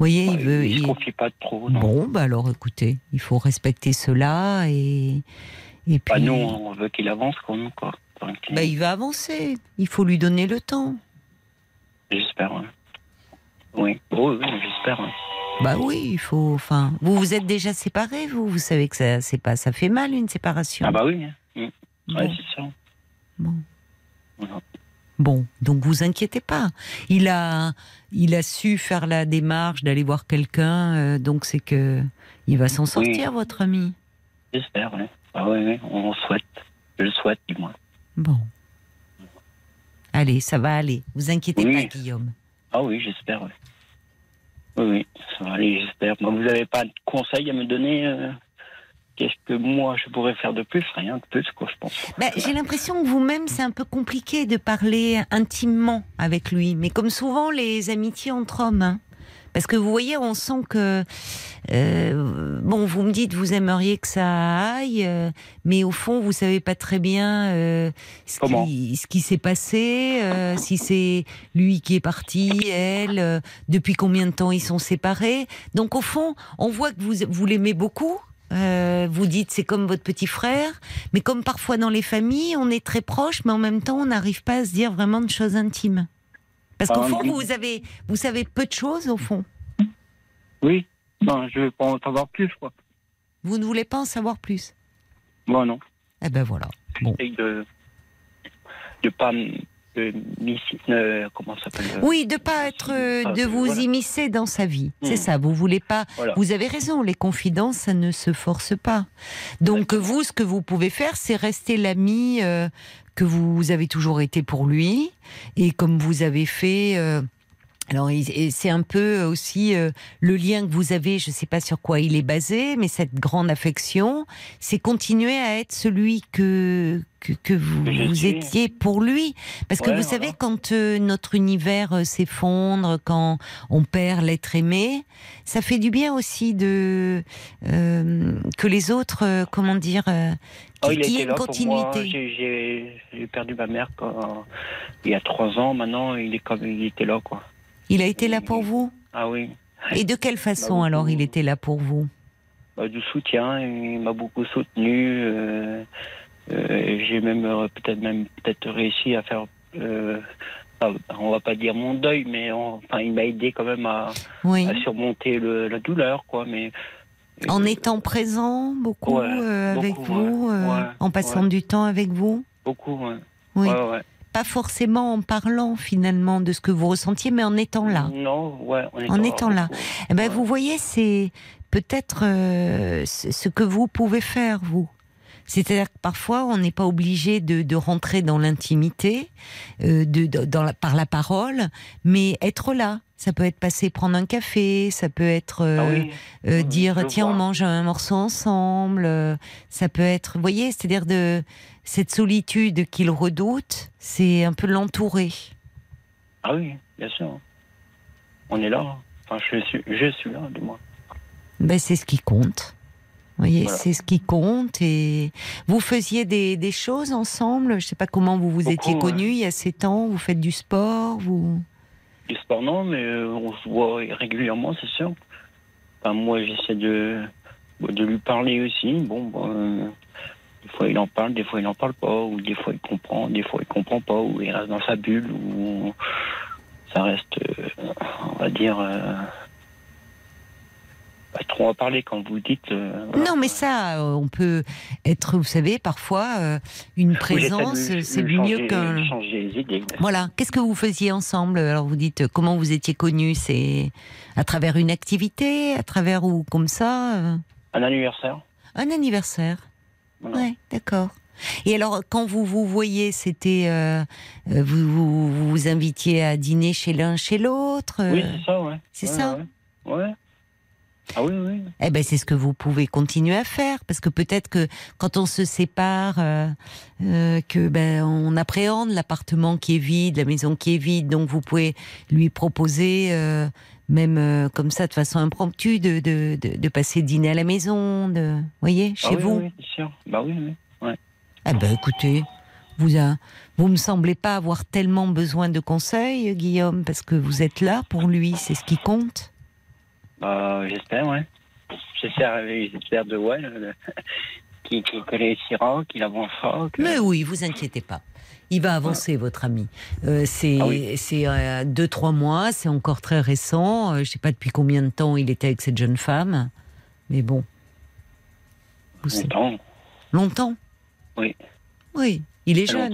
vous voyez, il Ouais, veut. il se il- confie pas trop, non. Bon, bah alors écoutez, il faut respecter cela et. Et puis. Bah, nous, on veut qu'il avance, quand même, quoi. Enfin, qu'il- Bah, il va avancer. Il faut lui donner le temps. J'espère, ouais. Oui, oui, oui, j'espère. ouais. Bah oui, il faut. Enfin, vous vous êtes déjà séparés, vous? Vous savez que ça, c'est pas, ça fait mal une séparation. Ah bah oui, hein. Mm. ouais, Bon. c'est ça. Bon. Voilà. Bon, donc vous inquiétez pas. Il a, il a su faire la démarche d'aller voir quelqu'un, euh, donc c'est que il va s'en sortir, votre ami. J'espère, oui. Ah oui, oui, on souhaite. Je le souhaite, du moins. Bon. Allez, ça va aller. Vous inquiétez Oui. pas, Guillaume. Ah oui, j'espère, oui. Oui, oui, ça va aller, j'espère. Vous n'avez pas de conseils à me donner euh, Qu'est-ce que moi, je pourrais faire de plus? Rien de plus, quoi, je pense. Ben, J'ai l'impression que vous-même, c'est un peu compliqué de parler intimement avec lui. Mais comme souvent, les amitiés entre hommes. hein. Parce que vous voyez, on sent que. euh, bon, vous me dites, vous aimeriez que ça aille, euh, mais au fond, vous savez pas très bien euh, ce qui, ce qui s'est passé, euh, si c'est lui qui est parti, elle, depuis combien de temps ils sont séparés? Donc, au fond, on voit que vous, vous l'aimez beaucoup. Euh, vous dites c'est comme votre petit frère, mais comme parfois dans les familles, on est très proches, mais en même temps, on n'arrive pas à se dire vraiment de choses intimes. Parce qu'au Ah, fond, vous avez, vous savez peu de choses au fond. Oui, non, je veux pas en savoir plus, quoi. Vous ne voulez pas en savoir plus? Bon, non. Eh ben voilà. Bon. J'essaye de de pas de euh, comment ça s'appelle euh, Oui, de pas être, euh, Ah, de vous voilà. immiscer dans sa vie. C'est Hmm. ça. Vous voulez pas. Voilà. Vous avez raison. Les confidences, ça ne se force pas. Donc vous, ce que vous pouvez faire, c'est rester l'ami euh, que vous avez toujours été pour lui, et comme vous avez fait. Alors, c'est un peu aussi euh, le lien que vous avez, je ne sais pas sur quoi il est basé, mais cette grande affection, c'est continuer à être celui que, que, que vous, étiez pour lui. Parce que vous voilà. savez, quand euh, notre univers euh, s'effondre, quand on perd l'être aimé, ça fait du bien aussi de euh, que les autres, euh, comment dire, Oh, qu'il y ait une continuité. J'ai perdu ma mère quand, il y a trois ans. Maintenant, il est comme il était là, quoi. Il a été là pour vous Ah oui. Et de quelle façon beaucoup. alors il était là pour vous Bah, du soutien, il m'a beaucoup soutenu. euh, euh, J'ai même euh, peut-être même peut-être réussi à faire. euh, on va pas dire mon deuil, mais on- enfin, il m'a aidé quand même à, Oui. à surmonter le, la douleur, quoi. Mais En étant présent beaucoup Ouais, avec beaucoup, vous, ouais. Ouais, en passant du temps avec vous beaucoup. Oui. Pas forcément en parlant finalement de ce que vous ressentiez, mais en étant là. Non, ouais, on est En étant là. Eh ben, Ouais. Vous voyez, c'est peut-être euh, ce que vous pouvez faire, vous. C'est-à-dire que parfois, on n'est pas obligé de, de rentrer dans l'intimité euh, de, de- dans la- par la parole, mais être là. Ça peut être passer prendre un café, ça peut être euh, Ah oui. dire tiens on mange un morceau ensemble. ça peut être, vous voyez, c'est-à-dire de cette solitude qu'il redoute, c'est un peu l'entourer. Ah oui, bien sûr. On est là. Enfin, je suis, je suis là, du moins. Ben, c'est ce qui compte. Vous voyez, Voilà. c'est ce qui compte. Et vous faisiez des, des choses ensemble? Je sais pas comment vous vous Beaucoup, étiez ouais. connus il y a sept ans. Vous faites du sport, vous? Du sport, non, mais euh, on se voit régulièrement, c'est sûr. Enfin, moi, j'essaie de, de lui parler aussi. Bon, des fois, il en parle, des fois, il n'en parle pas, ou des fois, il comprend, des fois, il comprend pas, ou il reste dans sa bulle, ou ça reste, euh, on va dire, euh, pas trop à parler quand vous dites. euh, voilà. Non, mais ça, on peut être, vous savez, parfois, une présence, c'est mieux qu'un. lui changer les idées. Voilà. Qu'est-ce que vous faisiez ensemble? Alors, vous dites comment vous étiez connus C'est à travers une activité, à travers ou comme ça Un anniversaire. Un anniversaire. Voilà. Ouais, d'accord. Et alors, quand vous vous voyez, c'était euh, euh, vous, vous vous vous invitiez à dîner chez l'un chez l'autre. euh, Oui, c'est ça, ouais. c'est Ouais, ça Ouais. ouais. Ah oui, oui. Eh ben, c'est ce que vous pouvez continuer à faire, parce que peut-être que quand on se sépare, euh, euh, que ben on appréhende l'appartement qui est vide, la maison qui est vide, donc vous pouvez lui proposer. euh, même euh, comme ça, de façon impromptue, de, de, de, de passer dîner à la maison, de, voyez, chez ah, oui, vous. Oui, c'est sûr. Bah oui, oui. Ah ben écoutez, vous a, vous me semblez pas avoir tellement besoin de conseils, Guillaume, parce que vous êtes là pour lui, c'est ce qui compte. Bah, j'espère, ouais. J'espère, j'espère de ouais, le- [laughs] qu'il réussira, qu'il avancera. que- Mais oui, vous inquiétez pas. Il va avancer, votre ami. Euh, c'est Ah oui. c'est euh, deux trois mois, c'est encore très récent. Euh, je sais pas depuis combien de temps il était avec cette jeune femme, mais bon. Longtemps. longtemps. Oui. Oui, il est jeune.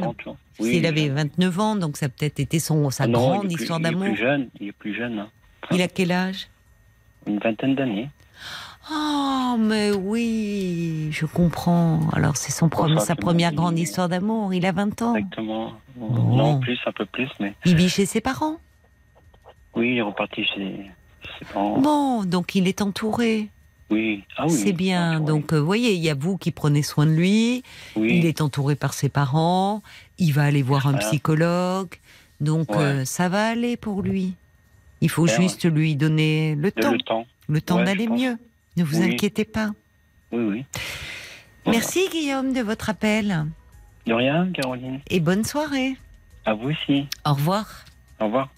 Oui, S'il il avait jeune. 29 ans, donc ça a peut-être été son sa Ah non, grande plus- histoire Il est d'amour. plus jeune. Il est plus jeune. hein. Il a quel âge? Une vingtaine d'années. Oh, mais oui, je comprends. Alors, c'est son premier- sa première grande histoire d'amour. Il a 20 ans. Exactement. Bon. Non, plus, un peu plus, mais Il vit chez ses parents. oui, il est reparti chez ses parents. Bon, donc il est entouré. Oui. Ah oui. c'est bien. Donc, euh, vous voyez, il y a vous qui prenez soin de lui. oui. Il est entouré par ses parents. Il va aller voir un Voilà. psychologue. Donc, Ouais. euh, ça va aller pour lui. Il faut juste lui donner le De temps, le temps. le temps Ouais, d'aller mieux. Ne vous Oui. inquiétez pas. Oui, oui. Voilà. Merci Guillaume de votre appel De rien, Caroline. et bonne soirée. À vous aussi. Au revoir. Au revoir.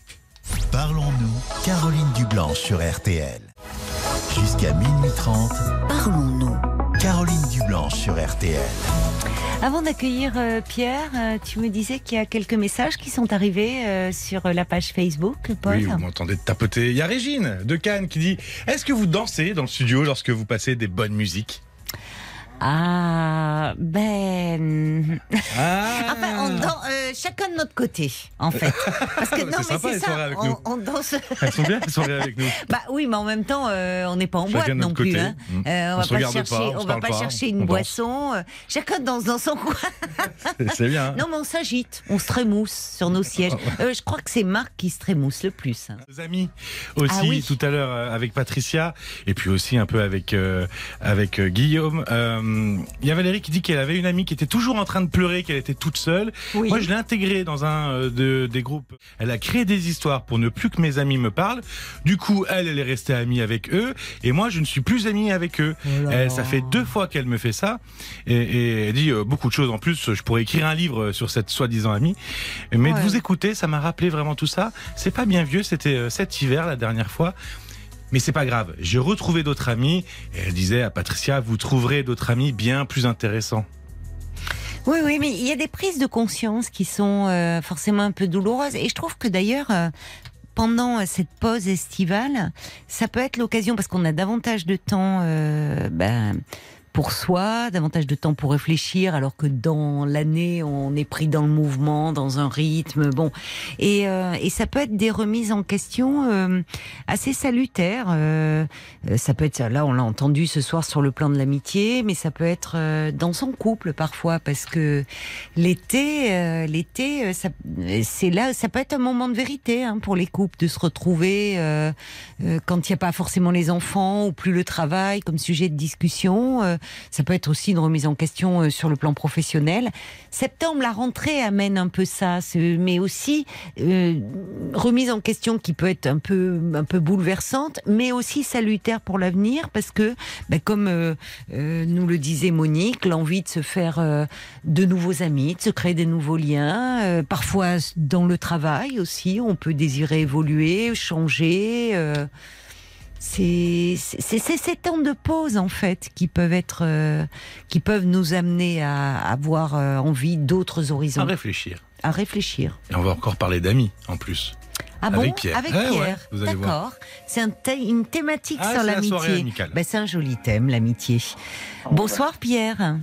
Parlons-nous, Caroline Dublanche sur RTL. Jusqu'à minuit 30, Parlons-nous. Caroline Dublanche sur RTL. Avant d'accueillir euh, Pierre, euh, tu me disais qu'il y a quelques messages qui sont arrivés euh, sur la page Facebook, Paul. Oui, vous m'entendez tapoter. Il y a Régine de Cannes qui dit Est-ce que vous dansez dans le studio lorsque vous passez des bonnes musiques? Ah, ben. Ah Enfin, on dan- euh, chacun de notre côté, en fait. Parce que [laughs] non, mais c'est ça. avec on, nous. on danse. Elles sont bien, les soirées avec nous. [laughs] Bah oui, mais en même temps, euh, on n'est pas en Chacun boîte non plus. hein. Mm. Euh, on, On va pas chercher, pas, on on se va parle pas pas, chercher on une danse. boisson. chacun danse dans son [laughs] coin. C'est bien. hein. Non, mais on s'agite, on se trémousse sur nos sièges. Euh, je crois que c'est Marc qui se trémousse le plus. Nos amis aussi Ah oui. tout à l'heure avec Patricia et puis aussi un peu avec avec Guillaume. Euh, Il y a Valérie qui dit qu'elle avait une amie qui était toujours en train de pleurer, qu'elle était toute seule. Oui. Moi, je l'ai intégrée dans un euh, de, des groupes. Elle a créé des histoires pour ne plus que mes amis me parlent. Du coup, elle, elle est restée amie avec eux et moi, je ne suis plus amie avec eux. Oh Elle, ça fait deux fois qu'elle me fait ça et, et elle dit euh, beaucoup de choses en plus. Je pourrais écrire un livre sur cette soi-disant amie. Mais Ouais. de vous écouter, ça m'a rappelé vraiment tout ça. C'est pas bien vieux, c'était euh, cet hiver la dernière fois. Mais c'est pas grave, j'ai retrouvé d'autres amis et elle disait à Patricia, vous trouverez d'autres amis bien plus intéressants. Oui, oui, mais il y a des prises de conscience qui sont euh, forcément un peu douloureuses. Et je trouve que d'ailleurs, euh, pendant euh, cette pause estivale, ça peut être l'occasion, parce qu'on a davantage de temps ben, pour soi, davantage de temps pour réfléchir, alors que dans l'année, on est pris dans le mouvement, dans un rythme. Bon, et, euh, et ça peut être des remises en question euh, assez salutaires. Euh, ça peut être, là, on l'a entendu ce soir sur le plan de l'amitié, mais ça peut être euh, dans son couple parfois, parce que l'été, euh, l'été, euh, c'est là, ça peut être un moment de vérité hein, pour les couples de se retrouver quand il n'y a pas forcément les enfants ou plus le travail comme sujet de discussion. Ça peut être aussi une remise en question euh, sur le plan professionnel. Septembre, la rentrée amène un peu ça, mais aussi euh, remise en question qui peut être un peu un peu bouleversante, mais aussi salutaire pour l'avenir parce que, ben, comme euh, euh, nous le disait Monique, l'envie de se faire euh, de nouveaux amis, de se créer des nouveaux liens, parfois dans le travail aussi, on peut désirer évoluer, changer. Euh, c'est ces temps de pause en fait qui peuvent être euh, qui peuvent nous amener à avoir euh, envie d'autres À horizons, réfléchir. à réfléchir. Et on va encore parler d'amis en plus. Ah Avec bon Pierre. Avec Pierre. vous allez voir. D'accord. C'est un une thématique Ah, sur la l'amitié. amicale. Ben, c'est un joli thème, l'amitié. Bonsoir Pierre.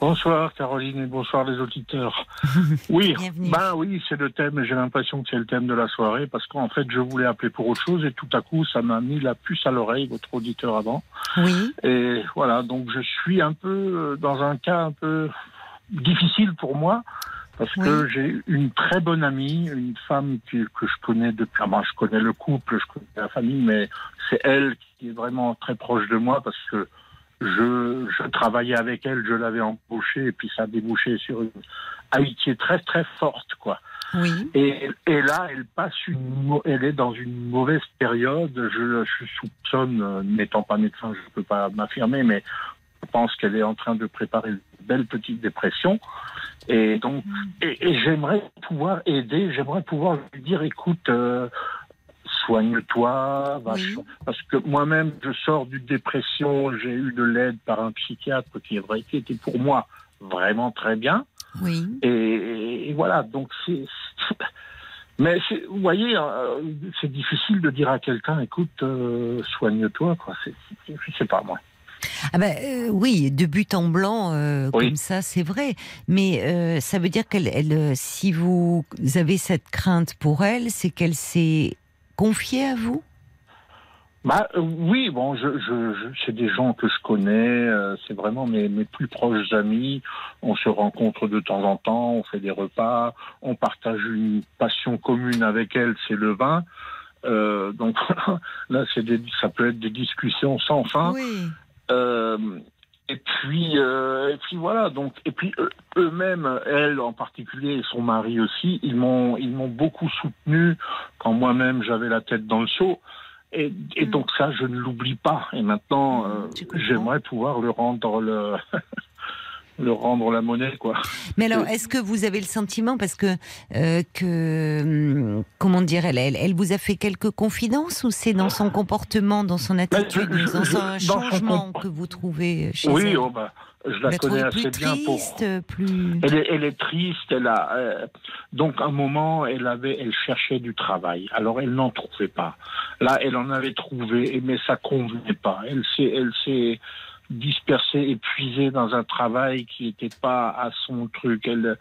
Bonsoir Caroline et bonsoir les auditeurs. [laughs] Oui, Bienvenue. ben oui, c'est le thème et j'ai l'impression que c'est le thème de la soirée parce qu'en fait je voulais appeler pour autre chose et tout à coup ça m'a mis la puce à l'oreille, votre auditeur avant. Oui. Et voilà, donc je suis un peu euh, dans un cas un peu difficile pour moi parce que j'ai une très bonne amie, une femme que je connais depuis. ah ben, je connais le couple, je connais la famille, mais c'est elle qui est vraiment très proche de moi parce que je, je travaillais avec elle, je l'avais embauchée et puis ça a débouché sur une amitié très très forte, quoi. Oui. Et, et là, elle passe une, elle est dans une mauvaise période. Je, je soupçonne, euh, n'étant pas médecin, je ne peux pas m'affirmer, mais je pense qu'elle est en train de préparer une belle petite dépression. Et donc, et, et j'aimerais pouvoir aider, j'aimerais pouvoir lui dire, écoute, euh, soigne-toi, va Oui. so- parce que moi-même, je sors d'une dépression, j'ai eu de l'aide par un psychiatre qui est vrai, qui était pour moi vraiment très bien. Oui. Et, et voilà, donc c'est. Mais vous voyez, euh, c'est difficile de dire à quelqu'un, écoute, euh, soigne-toi, quoi. Je sais pas moi. Ah ben euh, oui, de but en blanc euh, Oui. comme ça, c'est vrai. Mais euh, ça veut dire qu'elle, elle, si vous avez cette crainte pour elle, c'est qu'elle s'est confiée à vous? Bah euh, oui, bon, je, je, je- c'est des gens que je connais, euh, c'est vraiment mes, mes plus proches amis. On se rencontre de temps en temps, on fait des repas, on partage une passion commune avec elle, c'est le vin. Euh, donc [laughs] là, c'est des, ça peut être des discussions sans fin. Oui. Euh, et puis, euh, et puis voilà. Donc, et puis eux- eux-mêmes, elle en particulier et son mari aussi, ils m'ont, ils m'ont beaucoup soutenu quand moi-même j'avais la tête dans le seau. Et, et Mm. donc ça, je ne l'oublie pas. Et maintenant, Mm, euh, j'aimerais pouvoir le rendre le, [laughs] le rendre la monnaie, quoi. Mais alors, est-ce que vous avez le sentiment, parce que, euh, que hum, comment dire, elle, elle, elle vous a fait quelques confidences ou c'est dans son comportement, dans son attitude, je- dans je- son changement comp- que vous trouvez chez Oui, elle oh, bah, je la la connais assez plus bien pour. triste, plus. Elle est, elle est triste. Elle a euh, donc un moment, elle avait, elle cherchait du travail. Alors elle n'en trouvait pas. Là, elle en avait trouvé, mais ça convenait pas. Elle s'est, elle s'est, dispersée, épuisée dans un travail qui n'était pas à son truc. Elle,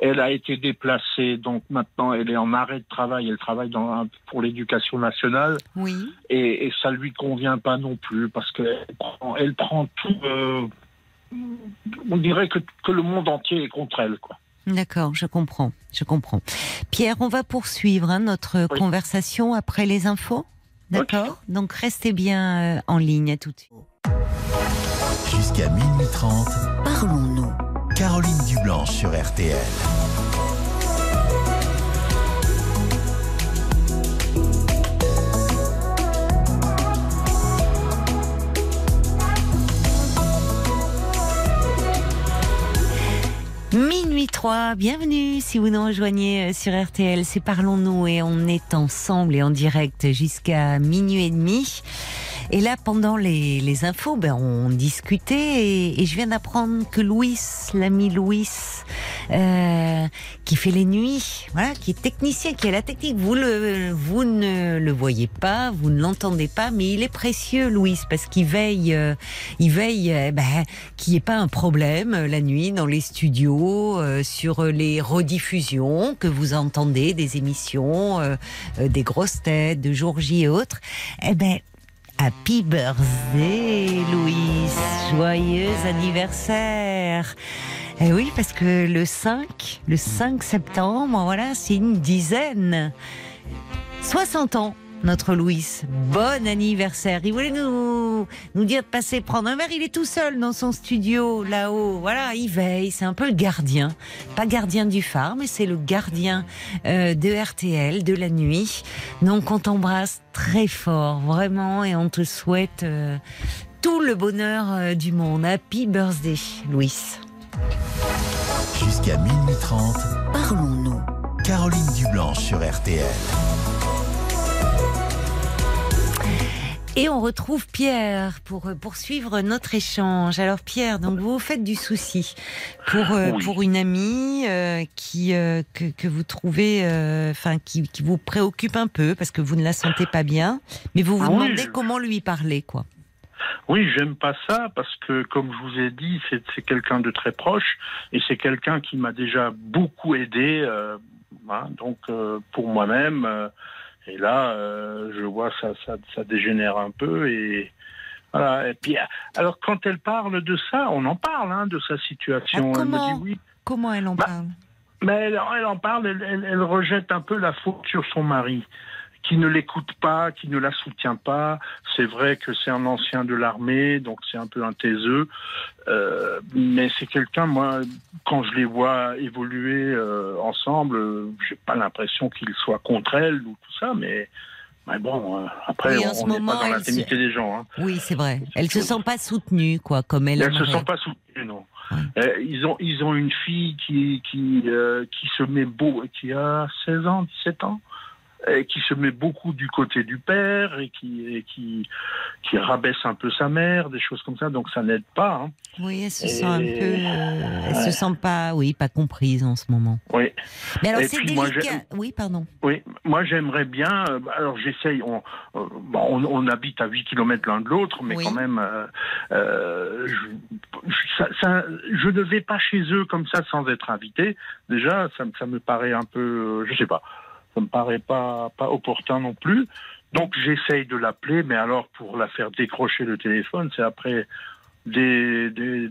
elle a été déplacée, donc maintenant elle est en arrêt de travail. Elle travaille dans, pour l'éducation nationale. Oui. Et, et ça lui convient pas non plus parce qu'elle prend, elle prend tout. euh, on dirait que, que le monde entier est contre elle, quoi. D'accord, je comprends, je comprends. Pierre, on va poursuivre hein, notre Oui. conversation après les infos. D'accord? Donc restez bien euh, en ligne à tout de suite. Jusqu'à minuit 30, Parlons-nous. Caroline Dublanche sur RTL. Minuit 3, bienvenue si vous nous rejoignez euh, sur RTL, c'est Parlons-nous et on est ensemble et en direct jusqu'à minuit et demi. Et là, pendant les, les infos, ben, on discutait et, et je viens d'apprendre que Louis, l'ami Louis, euh, qui fait les nuits, voilà, qui est technicien, qui a la technique, vous, le, vous ne le voyez pas, vous ne l'entendez pas, mais il est précieux, Louis, parce qu'il veille, euh, il veille, euh, ben, qu'il n'y ait pas un problème euh, la nuit dans les studios, sur les rediffusions que vous entendez des émissions, des grosses têtes, de jour J et autres. Eh ben, Happy birthday, Louis. Joyeux anniversaire. Eh oui, parce que le 5, le 5 septembre, voilà, c'est une dizaine. 60 ans, notre Louis. Bon anniversaire. Il voulait nous, nous dire de passer prendre un verre. Il est tout seul dans son studio, là-haut. Voilà, il veille. C'est un peu le gardien. Pas gardien du phare, mais c'est le gardien euh, de RTL, de la nuit. Donc, on t'embrasse très fort, vraiment, et on te souhaite euh, tout le bonheur euh, du monde. Happy birthday, Louis. Jusqu'à minuit 30, Parlons-nous. Caroline Dublanche sur RTL. Et on retrouve Pierre pour euh, poursuivre notre échange. Alors Pierre, donc vous faites du souci pour euh, Oui. pour une amie euh, qui euh, que, que vous trouvez, euh, enfin qui, qui vous préoccupe un peu parce que vous ne la sentez pas bien, mais vous vous Ah oui, demandez comment lui parler, quoi. Oui, j'aime pas ça parce que, comme je vous ai dit, c'est c'est quelqu'un de très proche et c'est quelqu'un qui m'a déjà beaucoup aidé. hein, donc, pour moi-même. Et là, euh, je vois ça, ça, ça dégénère un peu et voilà. Et puis, alors, quand elle parle de ça, on en parle hein, de sa situation. Ah, elle me comment dit oui. Comment elle en Bah, parle? Mais elle, elle en parle, elle, elle- elle rejette un peu la faute sur son mari, qui ne l'écoute pas, qui ne la soutient pas. C'est vrai que c'est un ancien de l'armée, donc c'est un peu un taiseux. Euh, mais c'est quelqu'un, moi, quand je les vois évoluer euh, ensemble, euh, j'ai pas l'impression qu'il soit contre elle ou tout ça, mais, mais bon, euh, après, Oui, en ce on n'est moment, pas dans elle l'intimité des gens. Hein. Oui, c'est vrai. Elle se sent pas soutenue, quoi, comme elle Elles ne se sont pas soutenues, non. Ouais. Euh, ils ont ils ont une fille qui qui euh, qui se met beau qui a 16 ans 17 ans qui se met beaucoup du côté du père et qui et qui qui rabaisse un peu sa mère des choses comme ça donc ça n'aide pas hein. Oui, elle se Et- sent un peu, euh, elle se sent pas, oui, pas comprise en ce moment. oui Mais alors c'est délicat. Oui, pardon. oui moi j'aimerais bien euh, alors j'essaye on, euh, on on habite à 8 kilomètres l'un de l'autre mais Oui. quand même euh, euh, je, je- ça- ça- je ne vais pas chez eux comme ça sans être invité déjà ça, me- ça me paraît un peu je sais pas me paraît pas pas opportun non plus. Donc j'essaye de l'appeler mais alors pour la faire décrocher le téléphone c'est après des, des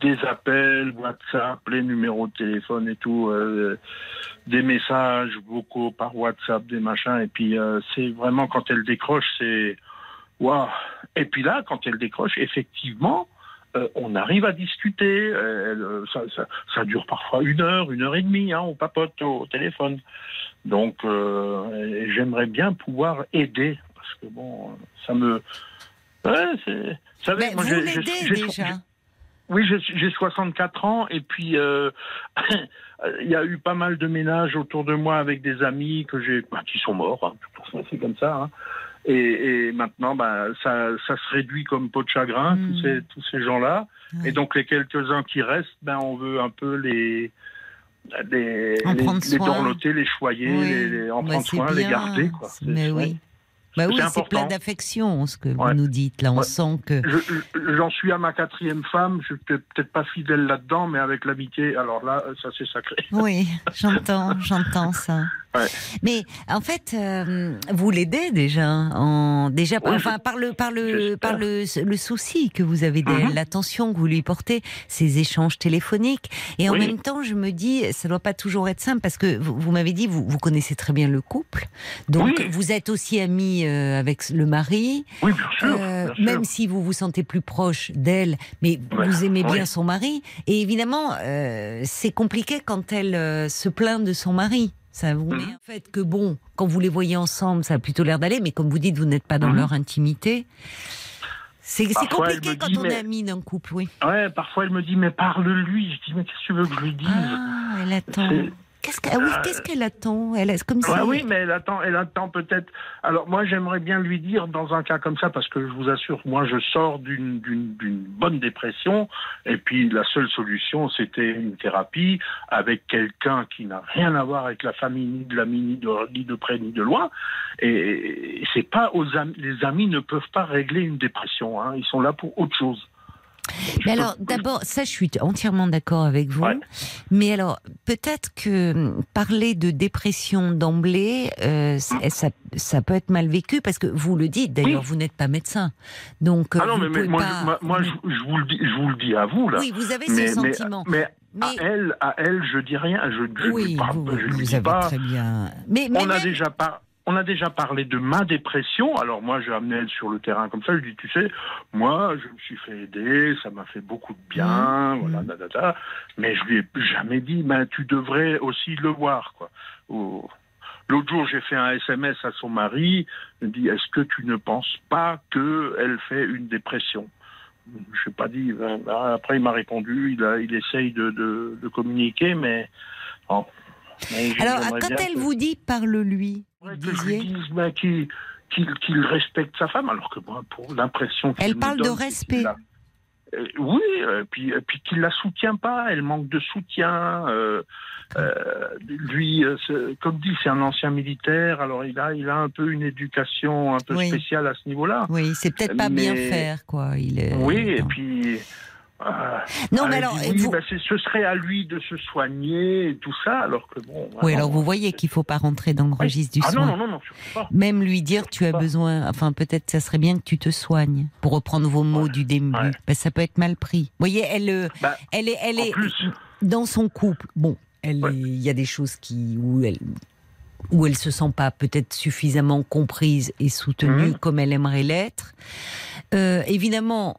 des appels WhatsApp les numéros de téléphone et tout euh, des messages vocaux par WhatsApp des machins. Et puis euh, c'est vraiment quand elle décroche c'est waouh. Et puis là quand elle décroche effectivement euh, on arrive à discuter. euh, ça, ça, ça dure parfois une heure, une heure et demie. Hein, on papote au téléphone. Donc, euh, j'aimerais bien pouvoir aider parce que bon, ça me. Ouais, c'est. vous savez, Mais moi, vous j'ai- l'aidez j'ai- déjà. oui, j'ai- j'ai 64 ans et puis euh, [laughs] il y a eu pas mal de ménages autour de moi avec des amis que j'ai, bah, qui sont morts. Hein, c'est comme ça. hein. Et, et maintenant, bah, ça, ça se réduit comme peau de chagrin, tous ces, tous ces gens-là. Ouais. Et donc les quelques-uns qui restent, ben, on veut un peu les les, En les, prendre les soin. dorloter, les choyer, Oui. les, les- en Bah, prendre soin, les garder. Quoi. Mais oui. Bah oui, C'est plein d'affection, ce que vous nous dites. Là, on Ouais. sent que. Je- je- J'en suis à ma quatrième femme, je suis peut-être peut-être pas fidèle là-dedans, mais avec l'amitié, alors là, ça c'est sacré. Oui, [laughs] j'entends, j'entends ça. Ouais. Mais en fait, euh, vous l'aidez déjà, en déjà, Oui, enfin par le par le par le, le souci que vous avez d'elle, Mhm. l'attention que vous lui portez, ces échanges téléphoniques, et en Oui. même temps, je me dis, ça doit pas toujours être simple parce que vous, vous m'avez dit, vous, vous connaissez très bien le couple, donc Oui. vous êtes aussi ami euh, avec le mari, Oui, bien sûr. euh, bien sûr. même si vous vous sentez plus proche d'elle, mais Ouais, vous aimez bien son mari. Et évidemment, euh, c'est compliqué quand elle euh, se plaint de son mari. Ça vous met Mhm. en fait que bon, quand vous les voyez ensemble, ça a plutôt l'air d'aller, mais comme vous dites, vous n'êtes pas dans Mhm. leur intimité. C'est compliqué quand on mais- est ami d'un couple, oui. Ouais, parfois elle me dit, mais parle-lui. Je dis, mais qu'est-ce que tu veux que je lui dise? Ah, elle attend. Qu'est-ce ah oui, Euh, qu'est-ce qu'elle attend? Elle est comme. Ouais, oui, mais elle attend, elle attend peut-être. Alors moi, j'aimerais bien lui dire dans un cas comme ça, parce que je vous assure, moi, je sors d'une bonne dépression, et puis la seule solution, c'était une thérapie avec quelqu'un qui n'a rien à voir avec la famille, ni de l'ami, ni de, ni de près, ni de loin. Et, et c'est pas aux amis, les amis ne peuvent pas régler une dépression. Hein, ils sont là pour autre chose. Mais alors, d'abord, ça, je suis entièrement d'accord avec vous. Ouais. Mais alors, peut-être que hum, parler de dépression d'emblée, euh, ça, ça, ça peut être mal vécu parce que vous le dites. D'ailleurs, Oui. vous n'êtes pas médecin, donc euh, Ah non, vous mais, mais moi, pas. je, moi, je, je vous le dis, je vous le dis à vous là. oui, vous avez mais, ce mais- sentiment. mais Mais- à elle, à elle, je dis rien. Je, oui, vous, vous dis avez pas. très bien. Mais, mais on a même- déjà pas. On a déjà parlé de ma dépression. Alors moi, j'ai amené elle sur le terrain comme ça. Je dis, tu sais, moi, je me suis fait aider, ça m'a fait beaucoup de bien, Mhm. voilà, da, da, da. Mais je lui ai jamais dit, ben, tu devrais aussi le voir, quoi. L'autre jour, j'ai fait un SMS à son mari. Lui ai dit, est-ce que tu ne penses pas que elle fait une dépression? Je n'ai pas dit. ben, ben, après, il m'a répondu. Il, a, il essaye de, de, de communiquer, mais. Alors, quand elle que- vous dit parle-lui, Ouais, vous que je lui disiez. dise ben, qu'il respecte sa femme, alors que moi, pour l'impression Elle parle de donne, c'est respect. Euh, oui, et puis, et puis qu'il la soutient pas, elle manque de soutien. euh, euh, lui, euh, comme dit, c'est un ancien militaire, alors il a, il a un peu une éducation un peu Oui. spéciale à ce niveau-là. oui, c'est peut-être pas bien faire, quoi. Il est. Oui, et puis. Euh, Non, mais alors, dit, oui, vous- ben, c'est- ce serait à lui de se soigner et tout ça, alors que bon. Oui, alors vous voyez qu'il faut pas rentrer dans le Oui. registre du Ah soin. non, non, non, pas. Même lui dire tu as Pas. besoin, enfin peut-être ça serait bien que tu te soignes, pour reprendre vos mots Ouais. du début. Ouais. Que ça peut être mal pris. Vous voyez, elle, euh, Bah, elle est, elle est plus, dans son couple. Bon, Ouais. il y a des choses qui où elle où elle se sent pas peut-être suffisamment comprise et soutenue Mhm. comme elle aimerait l'être. Euh, évidemment.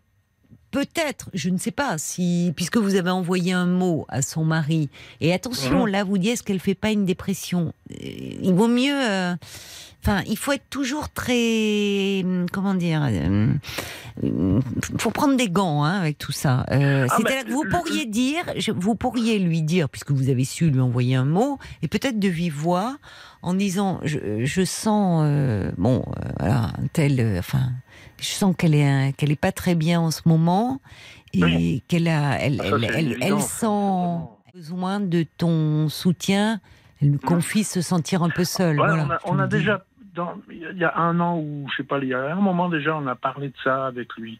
Peut-être, je ne sais pas si, puisque vous avez envoyé un mot à son mari, et attention, Mhm. là vous dites est-ce qu'elle fait pas une dépression? Euh, Il vaut mieux, euh, enfin, il faut être toujours très, hum, comment dire, euh, faut prendre des gants hein, avec tout ça. Euh, Ah, C'est-à-dire que vous pourriez dire, vous pourriez lui dire, puisque vous avez su lui envoyer un mot, et peut-être de vive voix, en disant, je, je sens, bon, voilà, un tel, enfin, je sens qu'elle est, un- qu'elle est pas très bien en ce moment, et Oui. qu'elle a, elle, Ah, elle, elle, sent besoin de ton soutien. Elle lui confie se sentir un peu seule. Ouais, voilà, on a, je on déjà, il y a un an ou je sais pas, il y a un moment déjà, on a parlé de ça avec lui.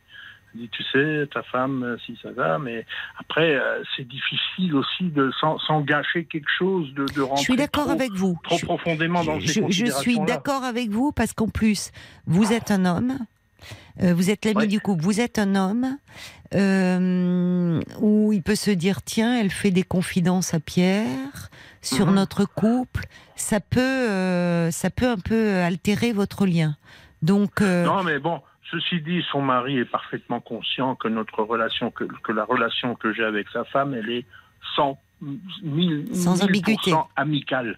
Il dit, tu sais, ta femme, euh, si ça va, mais après, euh, c'est difficile aussi de, sans, sans gâcher quelque chose, de, de Je rentrer suis d'accord trop, avec vous. trop Je- profondément dans je, ces je- je suis d'accord avec vous parce qu'en plus, vous êtes un homme. Euh, vous êtes l'ami Ouais. du couple, vous êtes un homme euh, où il peut se dire tiens, elle fait des confidences à Pierre sur Mhm. notre couple, ça peut, euh, ça peut un peu altérer votre lien. Donc, Non, mais bon, ceci dit, son mari est parfaitement conscient que notre relation, que, que la relation que j'ai avec sa femme, elle est sans, mille, Sans 1000% ambiguïté. amicale.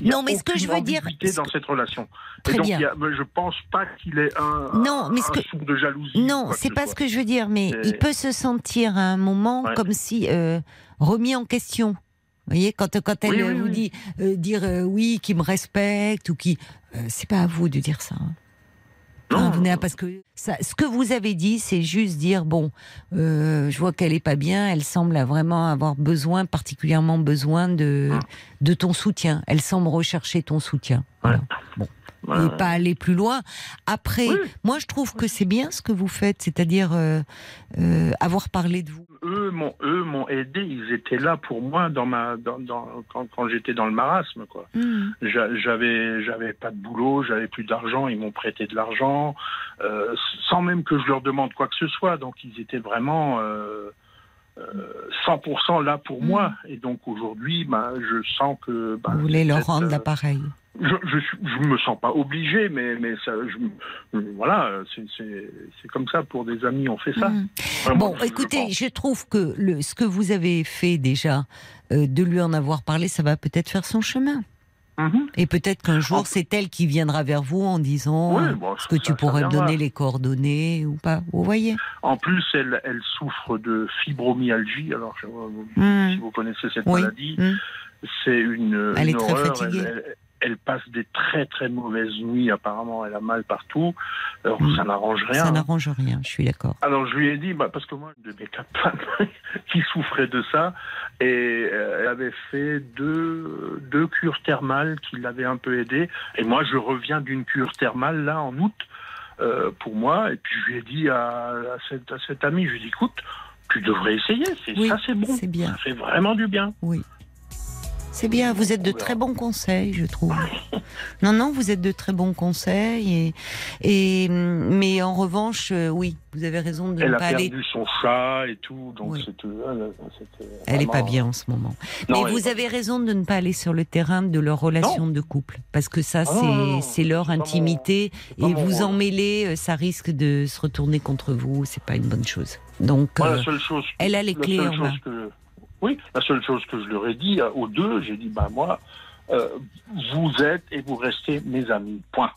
Il Non, mais ce que je veux dire- dans cette relation. Très Et donc, bien. il y a- je pense pas qu'il ait un, Non, mais ce un que- sourd de jalousie. Non, c'est ce pas ce que je veux dire, mais il peut se sentir à un moment Ouais. comme si euh, remis en question. Vous voyez, quand, quand elle Oui, oui. dit euh, dire euh, oui, qui me respecte ou qui, c'est pas à vous de dire ça. hein. Vous n'avez- parce que ça, ce que vous avez dit, c'est juste dire bon, euh, je vois qu'elle est pas bien. Elle semble vraiment avoir besoin, particulièrement besoin de Hum. de ton soutien. Elle semble rechercher ton soutien. Voilà. Bon. Et pas aller plus loin. Après, Oui. moi je trouve que c'est bien ce que vous faites, c'est-à-dire euh, euh, avoir parlé de vous. Eux m'ont eux m'ont aidé. Ils étaient là pour moi dans ma dans, dans- quand, quand j'étais dans le marasme quoi. J'a- j'avais j'avais pas de boulot j'avais plus d'argent ils m'ont prêté de l'argent euh, sans même que je leur demande quoi que ce soit. Donc ils étaient vraiment euh, 100% là pour moi et donc aujourd'hui ben je sens que ben, Vous voulez leur rendre euh, l'appareil. je, je, je me sens pas obligé, mais, mais ça, je, voilà, c'est- comme ça pour des amis, on fait ça. Vraiment, Bon, je- écoutez, je trouve que le, ce que vous avez fait déjà, euh, de lui en avoir parlé, ça va peut-être faire son chemin. Mhm. Et peut-être qu'un jour, c'est elle qui viendra vers vous en disant Oui, bon, est-ce que ça- tu pourrais me donner les coordonnées ou pas? Vous voyez En plus, elle, elle souffre de fibromyalgie. Alors, je- Mhm. si vous connaissez cette Oui. maladie, Mhm. c'est une, Elle une est très horreur. fatiguée. Elle, elle- elle passe des très très mauvaises nuits. Apparemment, elle a mal partout. Alors, Mhm. ça n'arrange rien. Ça n'arrange rien, je suis d'accord. Alors je lui ai dit, bah, parce que moi, de mes quatre femmes [laughs] qui souffraient de ça, et euh, elle avait fait deux, deux cures thermales qui l'avaient un peu aidé. Et moi, je reviens d'une cure thermale là en août euh, pour moi. Et puis je lui ai dit à, à cette, à cette amie, je lui ai dit, écoute, tu devrais essayer. C'est, Oui, ça, c'est bon. c'est bien. Ça fait vraiment du bien. Oui. C'est bien, vous êtes de très bons conseils, je trouve. [laughs] Non, non, vous êtes de très bons conseils. Et, et, mais en revanche, euh, oui, vous avez raison de Elle ne a pas perdu aller. son chat et tout, donc Oui. c'était, euh, Elle est pas bien en ce moment. Non, mais elle vous pas avez raison de ne pas aller sur le terrain de leur relation de couple. Parce que ça, Ah c'est leur mon- intimité. Et vous rôle. en mêler, euh, ça risque de se retourner contre vous. C'est pas une bonne chose. Donc, Moi, euh, la seule chose, elle a les clés en main. que- oui, la seule chose que je leur ai dit euh, aux deux, j'ai dit, bah moi, euh, vous êtes et vous restez mes amis. Point.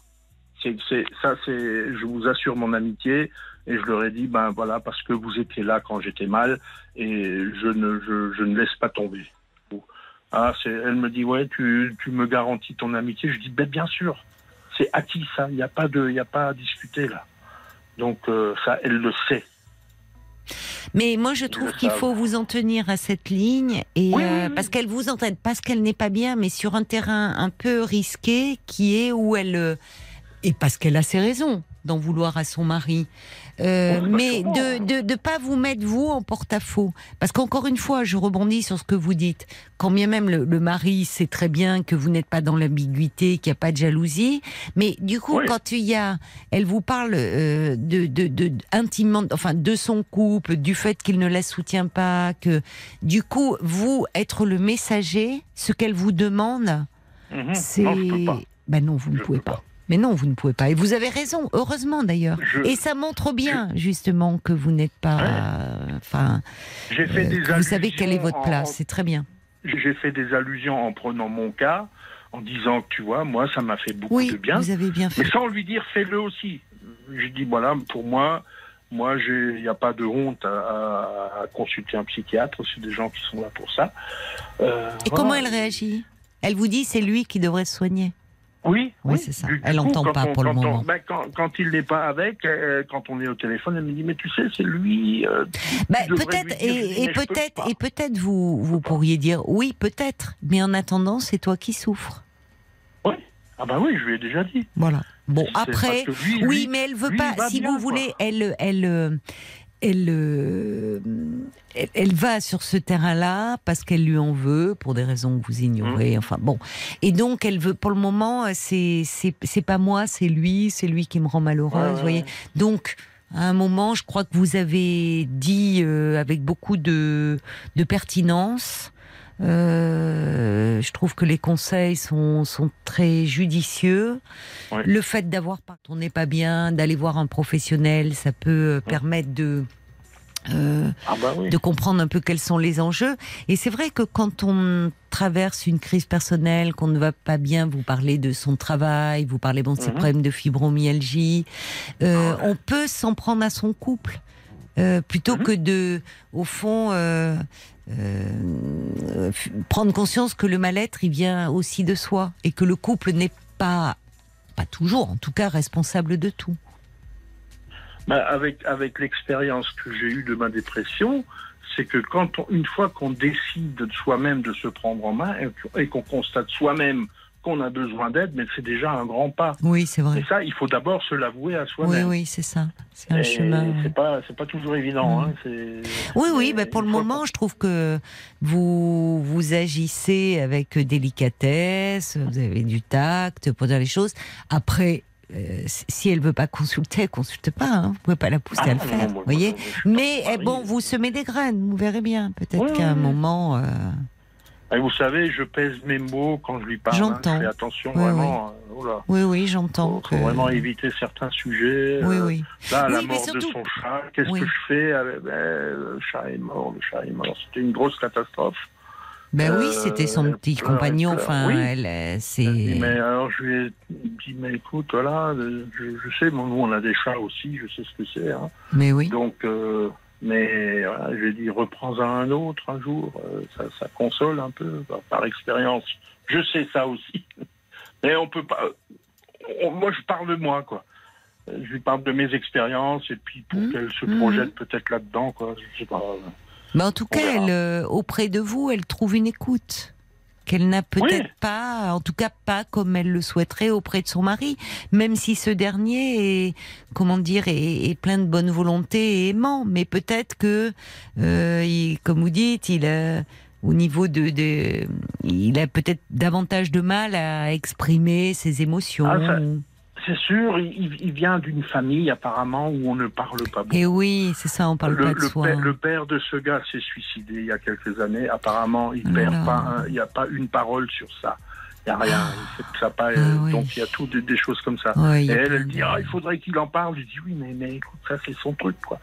C'est, c'est, ça, c'est, je vous assure mon amitié. Et je leur ai dit, ben voilà, parce que vous étiez là quand j'étais mal, et je ne, je, ne laisse pas tomber. Ah, c'est, elle me dit, ouais, tu, tu me garantis ton amitié. Je dis, ben bien sûr, c'est acquis ça. Il n'y a pas de, il a pas à discuter là. Donc euh, ça, elle le sait. Mais moi, je trouve qu'il faut vous en tenir à cette ligne, et Oui, euh, oui, oui. parce qu'elle vous entraîne, parce qu'elle n'est pas bien, mais sur un terrain un peu risqué, qui est où elle euh, et parce qu'elle a ses raisons d'en vouloir à son mari, Euh, bah, mais de de de pas vous mettre vous en porte-à-faux, parce qu'encore une fois, je rebondis sur ce que vous dites. Quand bien même le, le mari sait très bien que vous n'êtes pas dans l'ambiguïté, qu'il n'y a pas de jalousie, mais du coup, Oui. quand il y a, elle vous parle euh, de, de, de intimement, enfin de son couple, du fait qu'il ne la soutient pas, que du coup vous être le messager, ce qu'elle vous demande, Mhm. c'est, ben non, vous ne pouvez pas. Mais non, vous ne pouvez pas. Et vous avez raison, heureusement d'ailleurs. Je- Et ça montre bien justement que vous n'êtes pas, enfin, euh, vous savez quelle est votre en- place. C'est très bien. J'ai fait des allusions en prenant mon cas, en disant que tu vois, moi, ça m'a fait beaucoup Oui, de bien. vous avez bien fait. Mais sans lui dire, fais-le aussi. J'ai dit, voilà, pour moi, moi, il n'y a pas de honte à, à- à consulter un psychiatre. C'est des gens qui sont là pour ça. Euh, Et voilà. comment elle réagit? Elle vous dit c'est lui qui devrait se soigner. Oui, Oui, c'est ça. Du- Elle coup, entend quand pas on- pour le quand on- moment. ben, quand, quand il n'est pas avec, euh, quand on est au téléphone, elle me dit, mais tu sais, c'est lui. euh, Bah, peut-être et, peut-être et peut-être vous vous pourriez dire oui peut-être mais en attendant c'est toi qui souffres Ah bah oui, je lui ai déjà dit. voilà bon après lui, oui lui- mais elle veut pas si bien, vous quoi. voulez elle elle euh, elle, euh, elle elle va sur ce terrain-là parce qu'elle lui en veut pour des raisons que vous Mmh. ignorez enfin bon et donc elle veut pour le moment c'est c'est c'est pas moi c'est lui c'est lui qui me rend malheureuse Ouais, vous ouais, voyez donc à un moment, je crois que vous avez dit euh, avec beaucoup de, de pertinence. Euh, je trouve que les conseils sont, sont très judicieux. Ouais. Le fait d'avoir pas, on n'est pas bien, d'aller voir un professionnel, ça peut euh, permettre de euh, Ah bah oui. de comprendre un peu quels sont les enjeux. Et c'est vrai que quand on traverse une crise personnelle, qu'on ne va pas bien, vous parlez de son travail, vous parlez bon de ses Mhm. problèmes de fibromyalgie, euh, Ah on peut s'en prendre à son couple. euh, plutôt Mhm. que de, au fond, euh, prendre conscience que le mal-être, il vient aussi de soi et que le couple n'est pas, pas toujours, en tout cas, responsable de tout. Bah, avec avec l'expérience que j'ai eue de ma dépression, c'est que quand on- une fois qu'on décide de soi-même de se prendre en main et qu'on constate soi-même qu'on a besoin d'aide, mais c'est déjà un grand pas. Oui, c'est vrai. Et ça, il faut d'abord se l'avouer à Oui, soi-même. oui, c'est ça. C'est un Et chemin. C'est pas, c'est pas toujours évident. Mm. Hein. Oui, oui, bah pour le moment, je trouve que vous vous agissez avec délicatesse, vous avez du tact pour dire les choses. Après, euh, si elle veut pas consulter, elle consulte pas. Hein. Vous pouvez pas la pousser Ah, à le non, faire, non, moi, voyez. Mais eh, bon, vous semez des graines, vous verrez bien. Peut-être Oui, qu'à un oui, oui. moment. euh, Et vous savez, je pèse mes mots quand je lui parle. hein. J'entends. Je fais attention Oui, vraiment. euh, oh là. Oui, oui, j'entends. Faut, faut que- vraiment éviter certains sujets. Oui, euh, oui. Là, la Oui, mort surtout- de son chat, qu'est-ce Oui. que je fais avec- ben, Le chat est mort, le chat est mort. C'était une grosse catastrophe. Ben oui, Euh, c'était son petit pleure, compagnon. Enfin, Oui. elle, c'est. Mais alors, je lui ai dit, mais écoute, voilà, je, je sais, bon, nous, on a des chats aussi, je sais ce que c'est. Hein. Mais oui. Donc, euh, mais voilà, je lui ai dit, reprends-en un autre un jour. euh, ça, ça console un peu, par, par expérience. Je sais ça aussi. [laughs] Mais on peut pas. on- moi, je parle de moi, quoi. Euh, Je lui parle de mes expériences et puis pour Mhm. qu'elle se Mhm. projette peut-être là-dedans, quoi. Je sais pas. Mais en tout On cas, elle, euh, auprès de vous, elle trouve une écoute qu'elle n'a peut-être Oui. pas, en tout cas pas comme elle le souhaiterait auprès de son mari, même si ce dernier est, comment dire, est, est plein de bonne volonté et aimant. Mais peut-être que, euh, il- comme vous dites, il a, au niveau de, de il a peut-être davantage de mal à exprimer ses émotions. Ah, ça- C'est sûr, il, il vient d'une famille apparemment où on ne parle pas beaucoup. Et oui, c'est ça, on parle le, pas de le soi. père, le père de ce gars s'est suicidé il y a quelques années. Apparemment, il Oh perd pas, un- il n'y a pas une parole sur ça. Il n'y a rien. Ça pas, Ah oui. Donc il y a tout des, des choses comme ça. Et elle, elle dit ah, il faudrait qu'il en parle. Je dis oui, mais, mais écoute, ça c'est son truc quoi.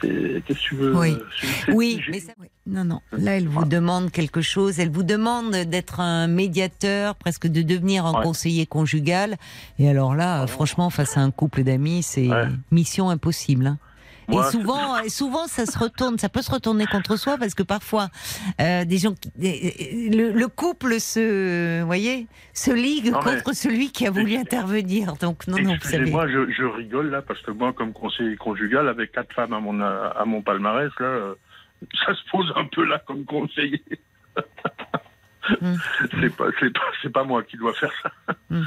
C'est qu'est-ce que tu veux Oui. c'est- Oui, mais ça, oui. non, non. Là, elle vous demande quelque chose. Elle vous demande d'être un médiateur, presque de devenir un Ouais. conseiller conjugal. Et alors là, franchement, face à un couple d'amis, c'est Ouais. mission impossible. hein. Moi, et souvent, et souvent, ça se retourne, ça peut se retourner contre soi parce que parfois, euh, des gens, le, le couple se, vous voyez, se ligue Non, contre celui qui a voulu intervenir. Donc non, non, vous savez. Excusez-moi, je, je rigole là parce que moi, comme conseiller conjugal, avec quatre femmes à mon à mon palmarès là, euh, ça se pose un peu là comme conseiller. Hmm. [laughs] c'est pas, c'est pas, c'est pas moi qui dois faire ça. Hmm.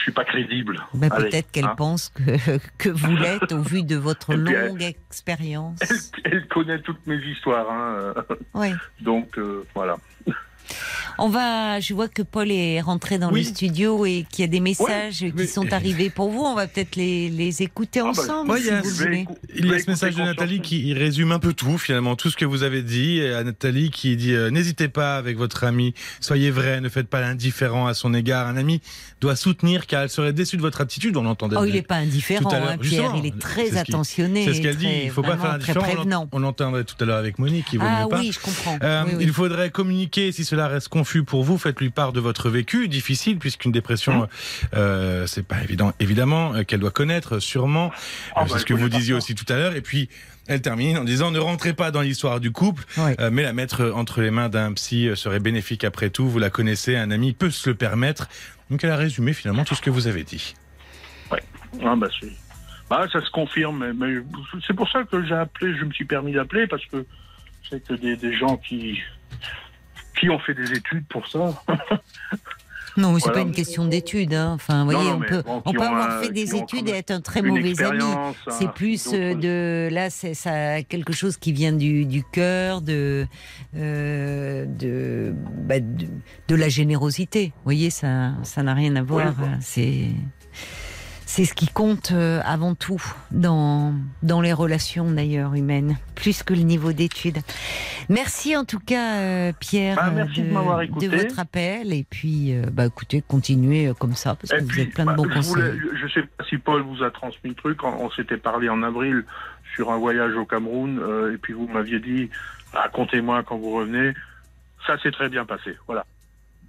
Je suis pas crédible. Ben, peut-être qu'elle hein. pense que, [laughs] que vous l'êtes au vu de votre [laughs] elle- longue expérience. Elle, elle connaît toutes mes histoires, hein, [laughs] Oui. donc euh, voilà. On va, je vois que Paul est rentré dans Oui. le studio et qu'il y a des messages qui mais- sont arrivés pour vous. On va peut-être les, les écouter bah, ensemble, il y si a- vous Il y ce message de Nathalie qui résume un peu tout, finalement, tout ce que vous avez dit. Et à Nathalie qui dit euh, N'hésitez pas avec votre ami, soyez vrai, ne faites pas l'indifférent à son égard. Un ami doit soutenir car elle serait déçue de votre attitude. On l'entendait. Oh, il n'est pas indifférent, hein, Pierre. Il est très attentionné. C'est ce qu'elle dit. Il faut pas faire l'indifférent. prévenant. On l'entendrait tout à l'heure avec Monique. Il vaut Ah mieux pas. oui, je comprends. Euh, Oui, oui. Il faudrait communiquer si cela reste confus pour vous. Faites-lui part de votre vécu difficile, puisqu'une dépression, euh, c'est pas évident, évidemment, euh, qu'elle doit connaître, sûrement. Ah Euh, bah, c'est ce que vous disiez aussi tout à l'heure. Et puis, elle termine en disant ne rentrez pas dans l'histoire du couple, Oui. euh, mais la mettre entre les mains d'un psy serait bénéfique après tout. Vous la connaissez, un ami peut se le permettre. Donc, elle a résumé finalement tout ce que vous avez dit. Ah bah. Bah ça se confirme, mais, c'est pour ça que j'ai appelé, je me suis permis d'appeler parce que c'est que des, gens qui ont fait des études pour ça. [laughs] Non, mais c'est Voilà. pas une question d'études. Hein. Enfin, vous Non, voyez, non, on peut, bon, on peut avoir un- fait des études et être un très mauvais ami. expérience, C'est hein, plus euh, de là, c'est ça quelque chose qui vient du, du cœur, de euh, de, bah, de de la générosité. Vous voyez, ça ça n'a rien à voir. bon. C'est c'est ce qui compte euh, avant tout dans dans les relations d'ailleurs humaines, plus que le niveau d'études. Merci en tout cas euh, Pierre Ah, merci de m'avoir écouté. de votre appel et puis euh, bah écoutez continuez euh, comme ça parce que vous êtes plein de bah, bons je conseils. voulais- je sais pas si Paul vous a transmis le truc. On, on s'était parlé en avril sur un voyage au Cameroun, euh, et puis vous m'aviez dit racontez-moi quand vous revenez. Ça s'est très bien passé. Voilà.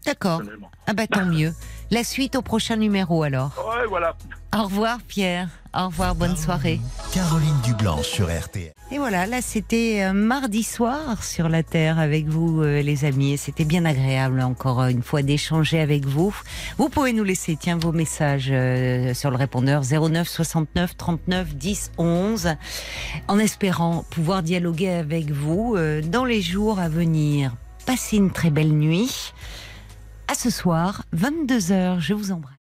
D'accord. Ah bah tant mieux. [laughs] La suite au prochain numéro alors. Ouais, voilà. Au revoir Pierre. Au revoir, bonne soirée. Caroline Dublanche sur RTL. Et voilà, là c'était euh, mardi soir sur la Terre avec vous euh, les amis et c'était bien agréable encore euh, une fois d'échanger avec vous. Vous pouvez nous laisser tiens vos messages euh, sur le répondeur 09 69 39 10 11 en espérant pouvoir dialoguer avec vous euh, dans les jours à venir. Passez une très belle nuit. À ce soir, 22h, je vous embrasse.